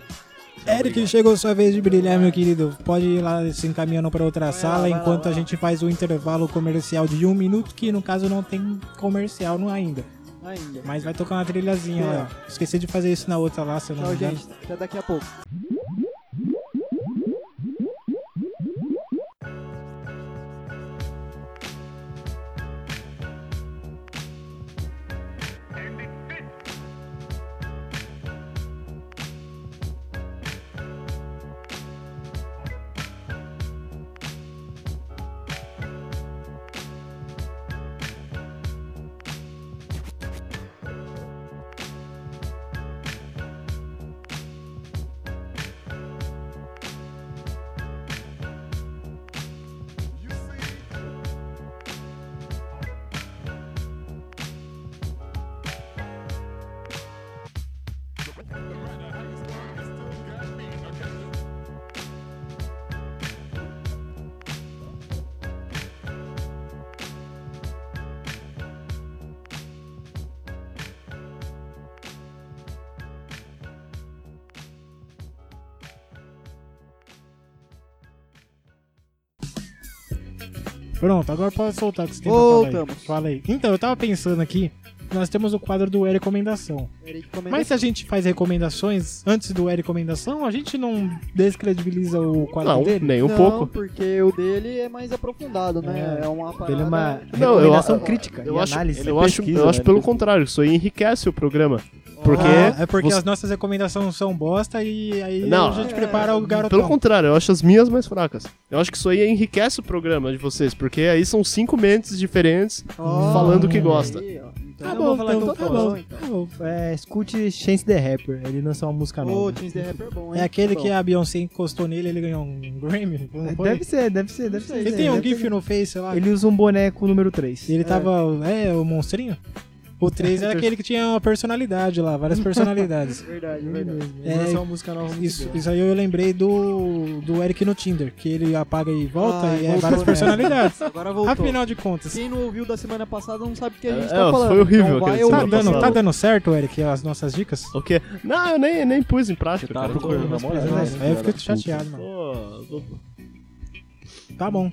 Eric, chegou sua vez de brilhar, meu querido. Pode ir lá se encaminhando para outra sala enquanto a gente faz o intervalo comercial de um minuto, que no caso não tem comercial não ainda. Ainda. Mas vai tocar uma trilhazinha É. lá. Esqueci de fazer isso na outra lá, se eu não Tchau, me engano. gente. Até daqui a pouco. Pronto, agora pode soltar o que você tem pra falar aí. Voltamos. Fala aí. Então, eu tava pensando aqui, nós temos o quadro do E-Recomendação. Eric comenta Mas se a gente faz recomendações antes do E-Recomendação, a gente não descredibiliza o quadro Não, dele? nem um não, pouco. porque o dele é mais aprofundado, né? É, uma parada... Ele é uma Não, recomendação eu- crítica Eu e acho, análise. eu acho, pesquisa, eu acho né? pelo contrário, isso aí enriquece o programa. Porque Ah, é porque você- as nossas recomendações são bosta e aí Não, a gente é, prepara o garotão. Pelo contrário, eu acho as minhas mais fracas. Eu acho que isso aí enriquece o programa de vocês, porque aí são cinco mentes diferentes Ó, falando o que gosta. aí. Então, Tá bom, vou falar então, tá bom. então. Tá bom. É, escute Chance the Rapper, ele lançou uma música Ô, nova. Teens the Rapper é bom, hein? É aquele Bom. que a Beyoncé encostou nele ele ganhou um Grammy? Foi? Deve ser, deve ser, deve ser. Ele tem um gif no Face lá. Ele usa um boneco número 3. Ele tava. É, o monstrinho? O 3 é aquele que tinha uma personalidade lá, várias personalidades. Verdade, Ele verdade. mesmo. É, lançou uma música nova muito Isso, isso aí eu lembrei do, do Eric no Tinder, que ele apaga e volta Ah, e é voltou várias nessa. personalidades. Agora voltou. Afinal de contas, Quem não ouviu da semana passada não sabe o que a gente É, tá foi falando. horrível então aquele tá dando, tá dando certo, Eric, as nossas dicas? O quê? Não, eu nem, nem pus em prática. Você cara. procurando Tô- namorado, né? aí eu da puta. chateado, mano. tô- Tá bom.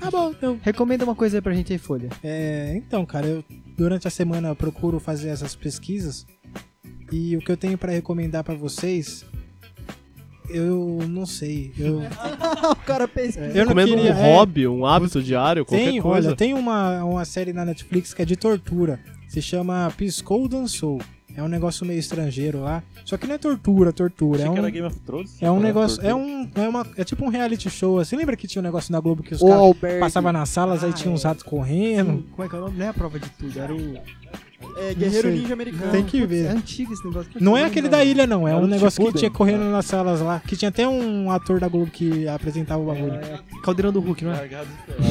Tá bom, então. Recomenda uma coisa aí pra gente aí, Folha. É, então, cara, eu durante a semana eu procuro fazer essas pesquisas e o que eu tenho pra recomendar pra vocês, eu não sei. Eu, o cara pesquisa. eu não Recomendo um queria. é, hobby, um hábito diário, qualquer tem, coisa. olha, tem uma, uma série na Netflix que é de tortura. Se chama Piscou Dançou. É um negócio meio estrangeiro lá. Só que não é tortura, tortura. Achei É que era um, Game of Thrones. é um negócio. É um. É, uma, é tipo um reality show. Você lembra que tinha um negócio na Globo que os caras passavam nas salas, aí Ah, tinha uns é. ratos correndo? Como é que é o nome? Não é a prova de tudo, era o. É Guerreiro. Ninja Americano. Tem que ver. É antigo esse negócio. Não é aquele da ilha, não. É um negócio que tinha correndo nas salas lá. Que tinha até um ator da Globo que apresentava o bagulho. É, Caldeirão do Hulk, não é?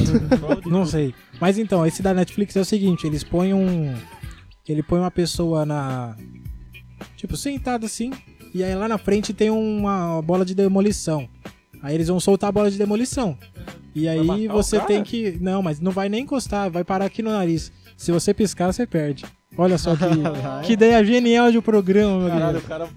Não sei. Mas então, esse da Netflix é o seguinte: eles põem um. Ele põe uma pessoa na. Tipo, sentada assim. E aí lá na frente tem uma bola de demolição. Aí eles vão soltar a bola de demolição. E aí você tem que. Não, mas não vai nem encostar, vai parar aqui no nariz. Se você piscar, você perde. Olha só que, que ideia genial de programa, meu Caralho, o cara.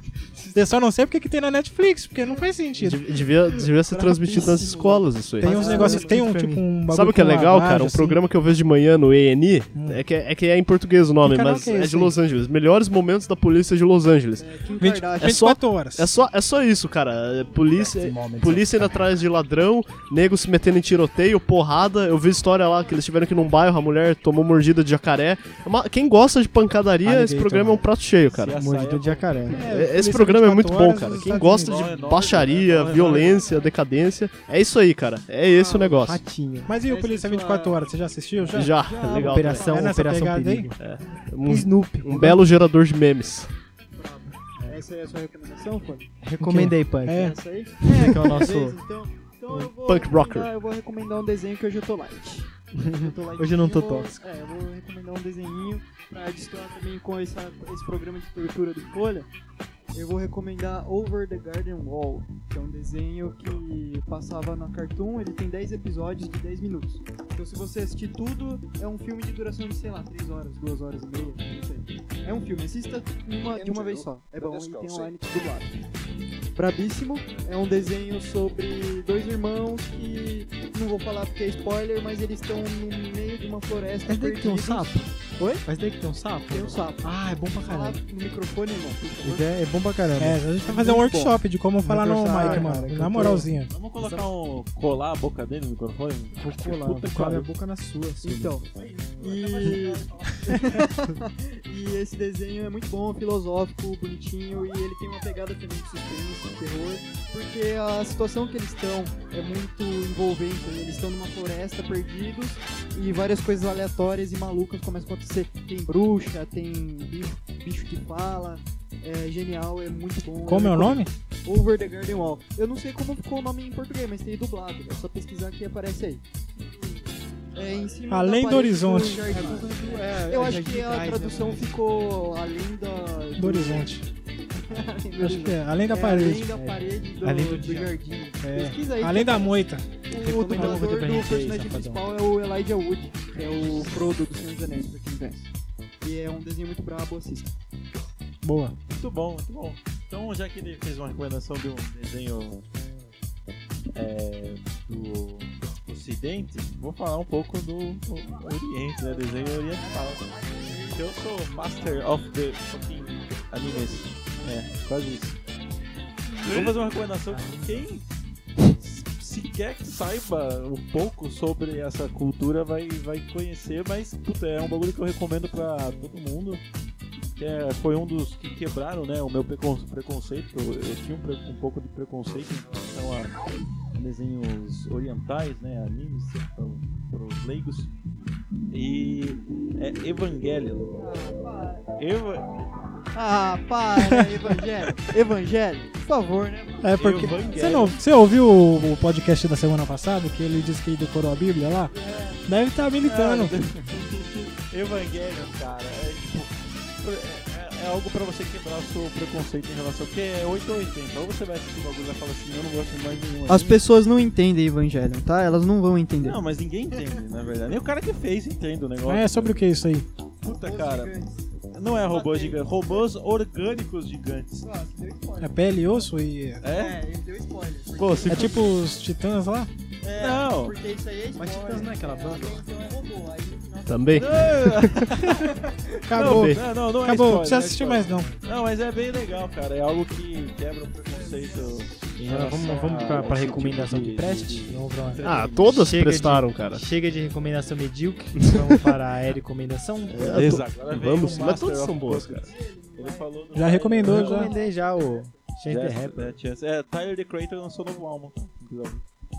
Eu só não sei porque que tem na Netflix, porque não faz sentido. Dev- Devia, devia ser transmitido nas escolas isso aí. Tem uns Faz negócios, tem um tipo um bagulho Sabe o que é legal, cara? Um assim. programa que eu vejo de manhã no ENI, Hum. é, que é, é que é em português o nome, mas é é, de? Los Angeles. Melhores momentos da polícia de Los Angeles. Kim 20, Kardashian. É só- 24 horas. É só, é só isso, cara. É Polícia, polícia indo atrás de ladrão, nego se metendo em tiroteio, porrada. Eu vi história lá que eles tiveram que num bairro, a mulher tomou mordida de jacaré. É quem gosta de pancadaria, esse Alligator, programa é um prato cheio, cara. Mordida de jacaré. É, Esse Polícia programa é 24 muito bom, cara. nos Quem gosta de é baixaria, é é violência, decadência, é isso aí, cara. É esse o negócio. Ratinho. Mas e o Polícia é sua- 24 horas? Você já assistiu? Já? Já, legal. Operação, É Operação? Perigo. Um, Snoopy. um belo gerador de memes. Essa é a sua recomendação, Fone? Recomenda aí, Punk. É. Essa aí? É, que é o nosso. Então, então eu vou Punk recomendar- rocker. Eu vou recomendar um desenho que hoje eu tô light. Hoje eu Hoje não tô vou- tóxico. É, eu vou recomendar um desenhinho pra destoar também com essa- esse programa de tortura do Folha. Eu vou recomendar Over the Garden Wall, que é um desenho que passava na Cartoon, ele tem 10 episódios de 10 minutos. Então se você assistir tudo, é um filme de duração de, sei lá, 3 horas, 2 horas e meia, não sei. É um filme, assista uma, de uma vez só. É bom e tem online dublado. Brabíssimo, é um desenho sobre dois irmãos que, não vou falar porque é spoiler, mas eles estão no meio de uma floresta daí que tem um sapo? Oi? Mas daí que tem um sapo? Tem um sapo. Ah, é bom pra Falar caralho. no microfone, irmão. É, é bom pra caramba. É, a gente vai fazer um workshop de como falar no mic, mano. Na tô- moralzinha. Vamos colocar um. colar a boca dele no microfone? Vou colar, Puta colar pariu. boca na sua. assim. Então, e... e esse desenho é muito bom, filosófico, bonitinho e ele tem uma pegada também de suspense, de terror, porque a situação que eles estão é muito envolvente. né? Eles estão numa floresta perdidos e várias coisas aleatórias e malucas começam a acontecer. Tem bruxa, tem bicho, bicho que fala. É genial, é muito bom. Como é o nome? Over the Garden Wall. Eu não sei como ficou o nome em português, mas tem dublado. É só pesquisar que aparece aí. É em cima Além do horizonte. jardim. É, Eu é acho que a né? tradução ficou além da. Do horizonte. Além do Acho horizonte. que é. Além da É, parede. Além da parede do, Além do do jardim. É. Pesquisa aí. Além da moita. O alguma dublador do personagem principal é o Elijah Wood, que é o Frodo do Senhor dos Anéis, pra quem conhece. E é um desenho muito brabo, assista. Boa. Muito bom, muito bom. Então, já que ele fez uma recomendação de um desenho é, do Ocidente, vou falar um pouco do Oriente, né? Desenho oriental. Eu sou Master of the fucking animes. É, quase isso. Vou fazer uma recomendação que quem sequer que saiba um pouco sobre essa cultura vai, vai conhecer, mas puta, é um bagulho que eu recomendo pra todo mundo que é, foi um dos que quebraram né, o meu precon- preconceito. Eu, eu tinha um, um pouco de preconceito em relação a desenhos orientais, né, animes para os leigos. E é Evangelion. Eva, Ah, para, Evangelho. Evangelho, por favor, né? É porque. Evangelho. Você, não, você ouviu o, o podcast da semana passada que ele disse que ele decorou a Bíblia lá? Deve estar militando. Evangelion, cara, é tipo é, é algo pra você quebrar o seu preconceito em relação. Porque é 8 ou 80. Ou você vai assistir o bagulho e vai falar assim, eu não gosto de mais nenhum. As pessoas não entendem Evangelion, tá? Elas não vão entender. Não, mas ninguém entende, na verdade. Nem o cara que fez entende o negócio. É, sobre o que isso aí? Puta, cara. Não é robôs gigantes, robôs orgânicos gigantes. É pele e osso e. É? ele deu spoiler. Pô, se É tipo os titãs lá? Não. Porque isso aí é Mas Titãs não é aquela banda? Também. Acabou. Não, não, não é Acabou, não precisa é assistir mais não. Não, mas é bem legal, cara. É algo que quebra o preconceito. Agora vamos, vamos pra, pra seu recomendação tipo que de- preste? de- Ah, todas Chega prestaram, de, cara. Chega de recomendação medíocre. vamos para a recomendação. É, Exato. Vamos, mas todas são boas, Puppets. Ele falou no Já recomendou, Eu já. recomendei já o Chance the Rapper. é, É, Tyler the Creator lançou novo álbum.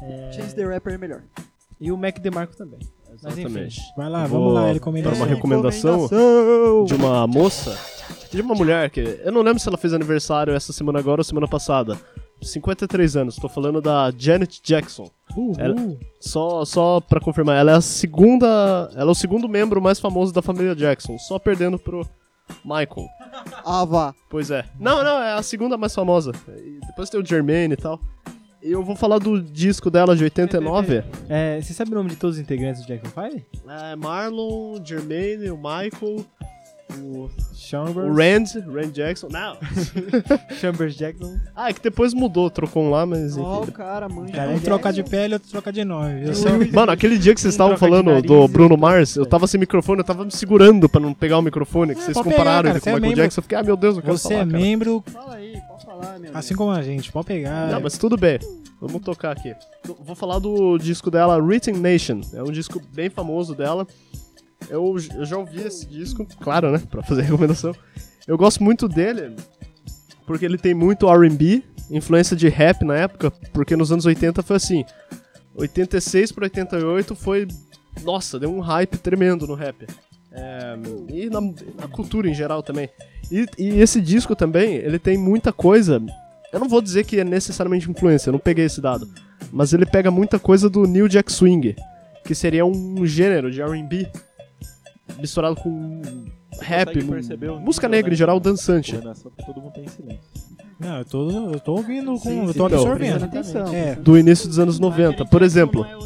É, Chance the Rapper é melhor. E o Mac DeMarco também. Mas enfim. Exatamente. Vai lá, Vou vamos lá, Para recomendação. uma recomendação de uma moça, de uma mulher que eu não lembro se ela fez aniversário essa semana agora ou semana passada. 53 anos, tô falando da Janet Jackson. Uhul. Ela- Só, só pra confirmar, ela é a segunda. Ela é o segundo membro mais famoso da família Jackson, só perdendo pro Michael. Ah, vá. Pois é. Não, não, é a segunda mais famosa. E depois tem o Jermaine e tal. Eu vou falar do disco dela de 89. É, você sabe o nome de todos os integrantes do Jackson 5? É Marlon, Jermaine, o Michael, o, Chambers. o Rand, Rand Jackson. Não. Chambers Jackson. Ah, é que depois mudou, trocou um lá, mas Ó, enfim. o cara, manja. Cara, Um troca de pele, outro troca de nome. Eu sou... Mano, aquele dia que vocês estavam falando nariz do Bruno Mars, eu tava sem microfone, eu tava me segurando pra não pegar o microfone, que É, vocês compararam pegar, cara, ele com o é Michael membro- Jackson. Eu fiquei, ah, meu Deus, eu quero Você falar, é cara. membro, Fala aí, pode falar, meu. assim como a gente, pode pegar. Não, mas tudo bem. Vamos tocar aqui. Vou falar do disco dela, Written Nation. É um disco bem famoso dela. Eu, eu já ouvi esse disco, claro, né? Pra fazer recomendação. Eu gosto muito dele porque ele tem muito RB, influência de rap na época, porque nos anos 80 foi assim. 86 para 88 foi. Nossa, deu um hype tremendo no rap. É, e na, na cultura em geral também. E, e esse disco também, ele tem muita coisa. Eu não vou dizer que é necessariamente influência, eu não peguei esse dado. Mas ele pega muita coisa do New Jack Swing, que seria um gênero de RB misturado com rap, música negra né? em geral, dançante. Porra, só que todo mundo tem silêncio. Não, eu tô, eu tô ouvindo, com, Sim, eu tô então, absorvendo. atenção. É. Do início dos anos 90, por exemplo. É?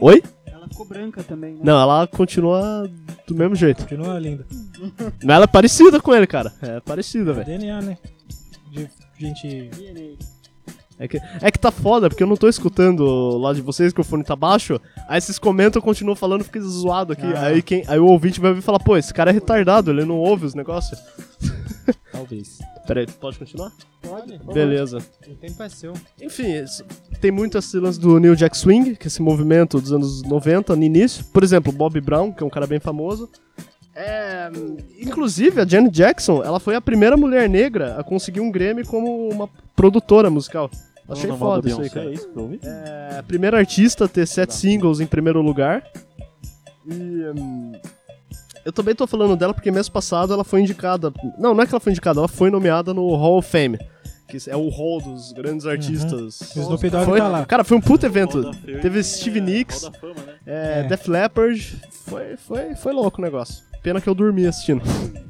Oi? Ela ficou branca também, né? Não, ela continua do mesmo jeito. Continua linda. Mas ela é parecida com ele, cara. É parecida, velho. DNA, né? De gente. É que, é que tá foda, porque eu não tô escutando lá de vocês que o fone tá baixo. Aí vocês comentam, eu continuo falando, fica zoado aqui. Ah. Aí, quem, aí o ouvinte vai vir falar, pô, esse cara é retardado, ele não ouve os negócios. Talvez. Pera aí, pode continuar? Pode. Beleza. O tempo é seu. Enfim, tem muito esse lance do New Jack Swing, que é esse movimento dos anos 90, no início. Por exemplo, Bob Brown, que é um cara bem famoso. É, inclusive, a Janet Jackson, ela foi a primeira mulher negra a conseguir um Grammy como uma produtora musical. Achei da foda isso aí, cara. É isso? É a primeira artista a ter sete singles em primeiro lugar. E. hum, eu também tô falando dela porque mês passado ela foi indicada. Não, não é que ela foi indicada, ela foi nomeada no Hall of Fame. Que é o hall dos grandes artistas. O Snoop Dogg Foi- tá lá. Cara, foi um puto evento. Teve é Steve Nicks, da Fama, né? é, É. Def Leppard. Foi, foi, foi louco o negócio. Pena que eu dormi assistindo.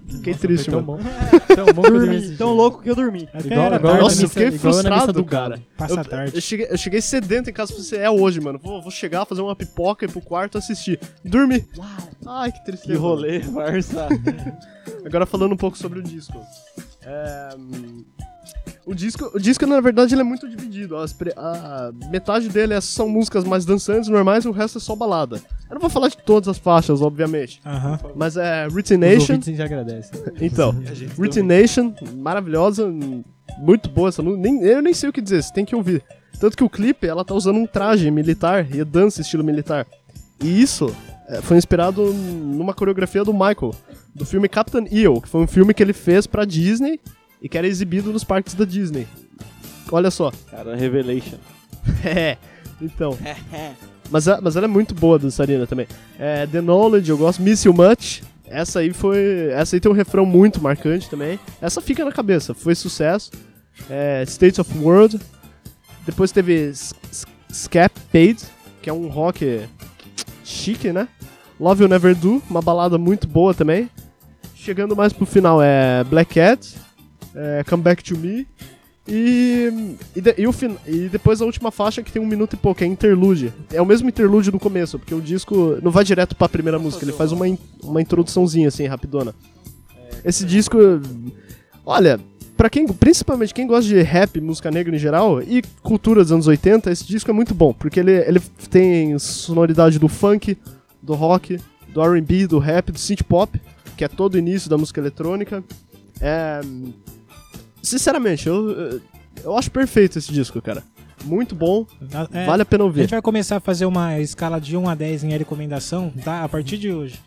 Fiquei triste, Foi mano. tão bom. tão bom que eu dormi tão louco que eu dormi. Até Igual- era igual tarde, Nossa, na eu missa- fiquei frustrado, do cara. Passa Eu, tarde. eu cheguei, eu cheguei sedento em casa, pensei, é hoje, mano. Vou, vou chegar, fazer uma pipoca, ir pro quarto assistir. Dormi. Ai, que tristeza. Que rolê, Barça. Agora falando um pouco sobre o disco. É, hum, o disco, o disco, na verdade, ele é muito dividido. As pre- a metade dele é- são músicas mais dançantes, normais, e o resto é só balada. Eu não vou falar de todas as faixas, obviamente. Aham. Mas é Written Nation. já agradecem. Então, Written Nation, maravilhosa, muito boa essa música. Nem, eu nem sei o que dizer, você tem que ouvir. Tanto que o clipe, ela tá usando um traje militar e dança estilo militar. E isso é, foi inspirado numa coreografia do Michael, do filme Captain EO, que foi um filme que ele fez pra Disney e que era exibido nos parques da Disney. Olha só. Cara, Revelation. É, então. Mas, a- mas ela é muito boa, a dançarina também. É, The Knowledge, eu gosto. Miss You Much. Essa aí foi. Essa aí tem um refrão muito marcante também. Essa fica na cabeça, foi sucesso. É, State of World. Depois teve Scapade, que é um rock chique, né? Love You Never Do, uma balada muito boa também. chegando mais pro final é Black Cat, é Come Back to Me e, e, de- e o e depois a última faixa que tem um minuto e pouco, é interlude. É o mesmo interlude do começo, porque o disco não vai direto pra primeira música, ele faz uma, in- uma introduçãozinha assim, rapidona. Esse disco, olha, pra quem, principalmente quem gosta de rap, música negra em geral e cultura dos anos 80, esse disco é muito bom, porque ele, ele tem sonoridade do funk, do rock, do R&B, do rap, do synth pop, que é todo o início da música eletrônica. É, sinceramente, eu, eu- acho perfeito esse disco, cara. Muito bom, É, vale a pena A ouvir. gente vai começar a fazer uma escala de 1 a 10 em recomendação, tá? A partir de hoje.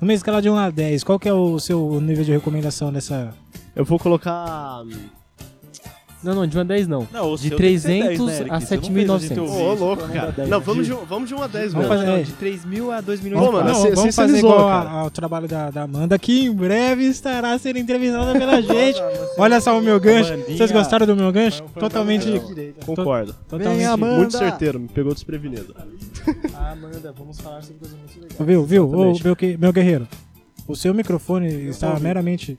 Numa escala de 1 a 10, qual que é o seu nível de recomendação dessa... Eu vou colocar. Não, não, de 1 a 10 não. Não, o De seu tem que ser 300 10, né, a Você não fez 7.900. ouvir Ô, louco, cara. dá 10. Não, vamos de, um- vamos de 1 a 10 Vamos mesmo. fazer- é. De 3 mil a 2 milhões Pô, de mano, Não, você- vamos fazer igual ao trabalho da, da Amanda, que em breve estará sendo entrevistada pela gente. Olha só o meu gancho. Vocês gostaram do meu gancho? Totalmente... Concordo. totalmente Muito certeiro, me pegou desprevenido. Ah, Amanda, vamos falar sobre coisas muito legais. Viu, viu? Ô, meu, que- meu guerreiro. O seu microfone está ouvi. meramente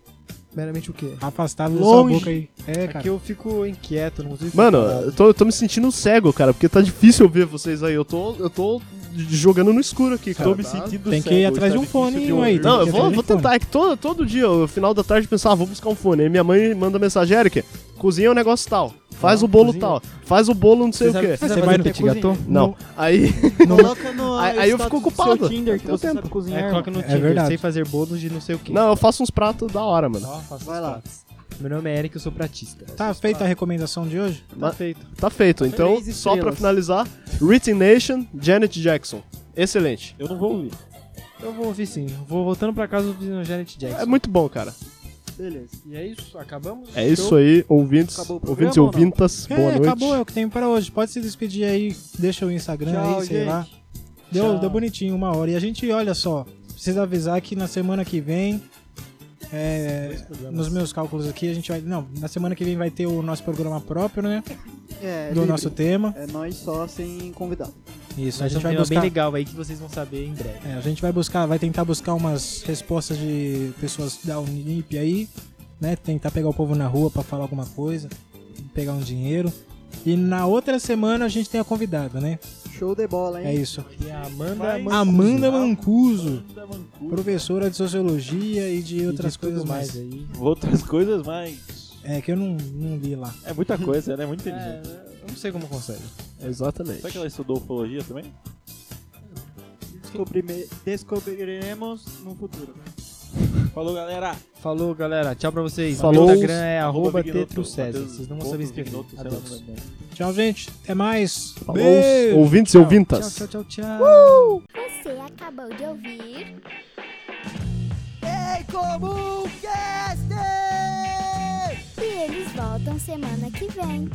Meramente o quê? afastado da Longe. sua boca aí. É, cara. que eu fico inquieto, não consigo Mano, eu tô, eu tô me sentindo cego, cara, porque tá difícil ouvir vocês aí. Eu tô, eu tô jogando no escuro aqui, cara. Tô me tá? sentindo Tem que cego, ir atrás de um fone de aí, ouvir. tem Não, que eu vou, atrás vou fone. tentar. É que todo, todo dia, no final da tarde, pensar, ah, vou buscar um fone. Aí minha mãe manda mensagem, Eric, cozinha um negócio tal, faz o bolo cozinha. tal, faz o bolo não sei Você o quê. você Você vai no petit gâteau? Não. Aí, Coloca no Aí- aí eu fico do ocupado. Tinder que você tempo. cozinhar. É, coloca no É Tinder, verdade. sei fazer bolos de não sei o que. não, eu faço uns pratos da hora, mano. Vai lá. Meu nome é Eric, eu sou pratista. Tá feita a recomendação de hoje? Tá feito. Tá feito. Então, só pra finalizar, Written Nation, Janet Jackson. Excelente. Eu não vou ouvir. Eu vou ouvir sim. Vou voltando pra casa ouvindo Janet Jackson. É muito bom, cara. Beleza. E é isso, acabamos? É isso aí, ouvintes, o ouvintes e programa ouvintas, É, boa noite. acabou, é o que tem pra hoje. Pode se despedir aí, deixa o Instagram Tchau, aí, sei gente. lá. Deu, Tchau. deu bonitinho, uma hora. E a gente, olha só, precisa avisar que na semana que vem, é, nos meus cálculos aqui, a gente vai. Não, na semana que vem vai ter o nosso programa próprio, né? É, Do livre. nosso tema. É nós só sem convidado. Isso, a Mas é gente um vai buscar. bem legal aí que vocês vão saber em breve. É, a gente vai buscar, vai tentar buscar umas respostas de pessoas da Unip aí, né? Tentar pegar o povo na rua pra falar alguma coisa, pegar um dinheiro. E na outra semana a gente tem a convidada, né? Show de bola, hein? É isso. E a Amanda Mas- Mancuso. Amanda Mancuso, Amanda Mancuso. professora de sociologia e de E outras de tudo coisas mais. aí. Outras coisas, mas. É que eu não, não li lá. É muita coisa, né? É muito inteligente. É, eu não sei como consegue. Exatamente. Será que ela estudou ufologia também? Descobrime- Descobriremos no futuro. Falou, galera! Falou, galera. Tchau pra vocês. Falou. Meu Instagram é arroba Big Noto, Tetro César. Matheus Vocês não saber escrever. Adeus. Tchau, gente. Até mais. Falou, Beijo. ouvintes e Tchau, ouvintas. Tchau, tchau, tchau. Você acabou de ouvir Em Comum Cast! e eles voltam semana que vem.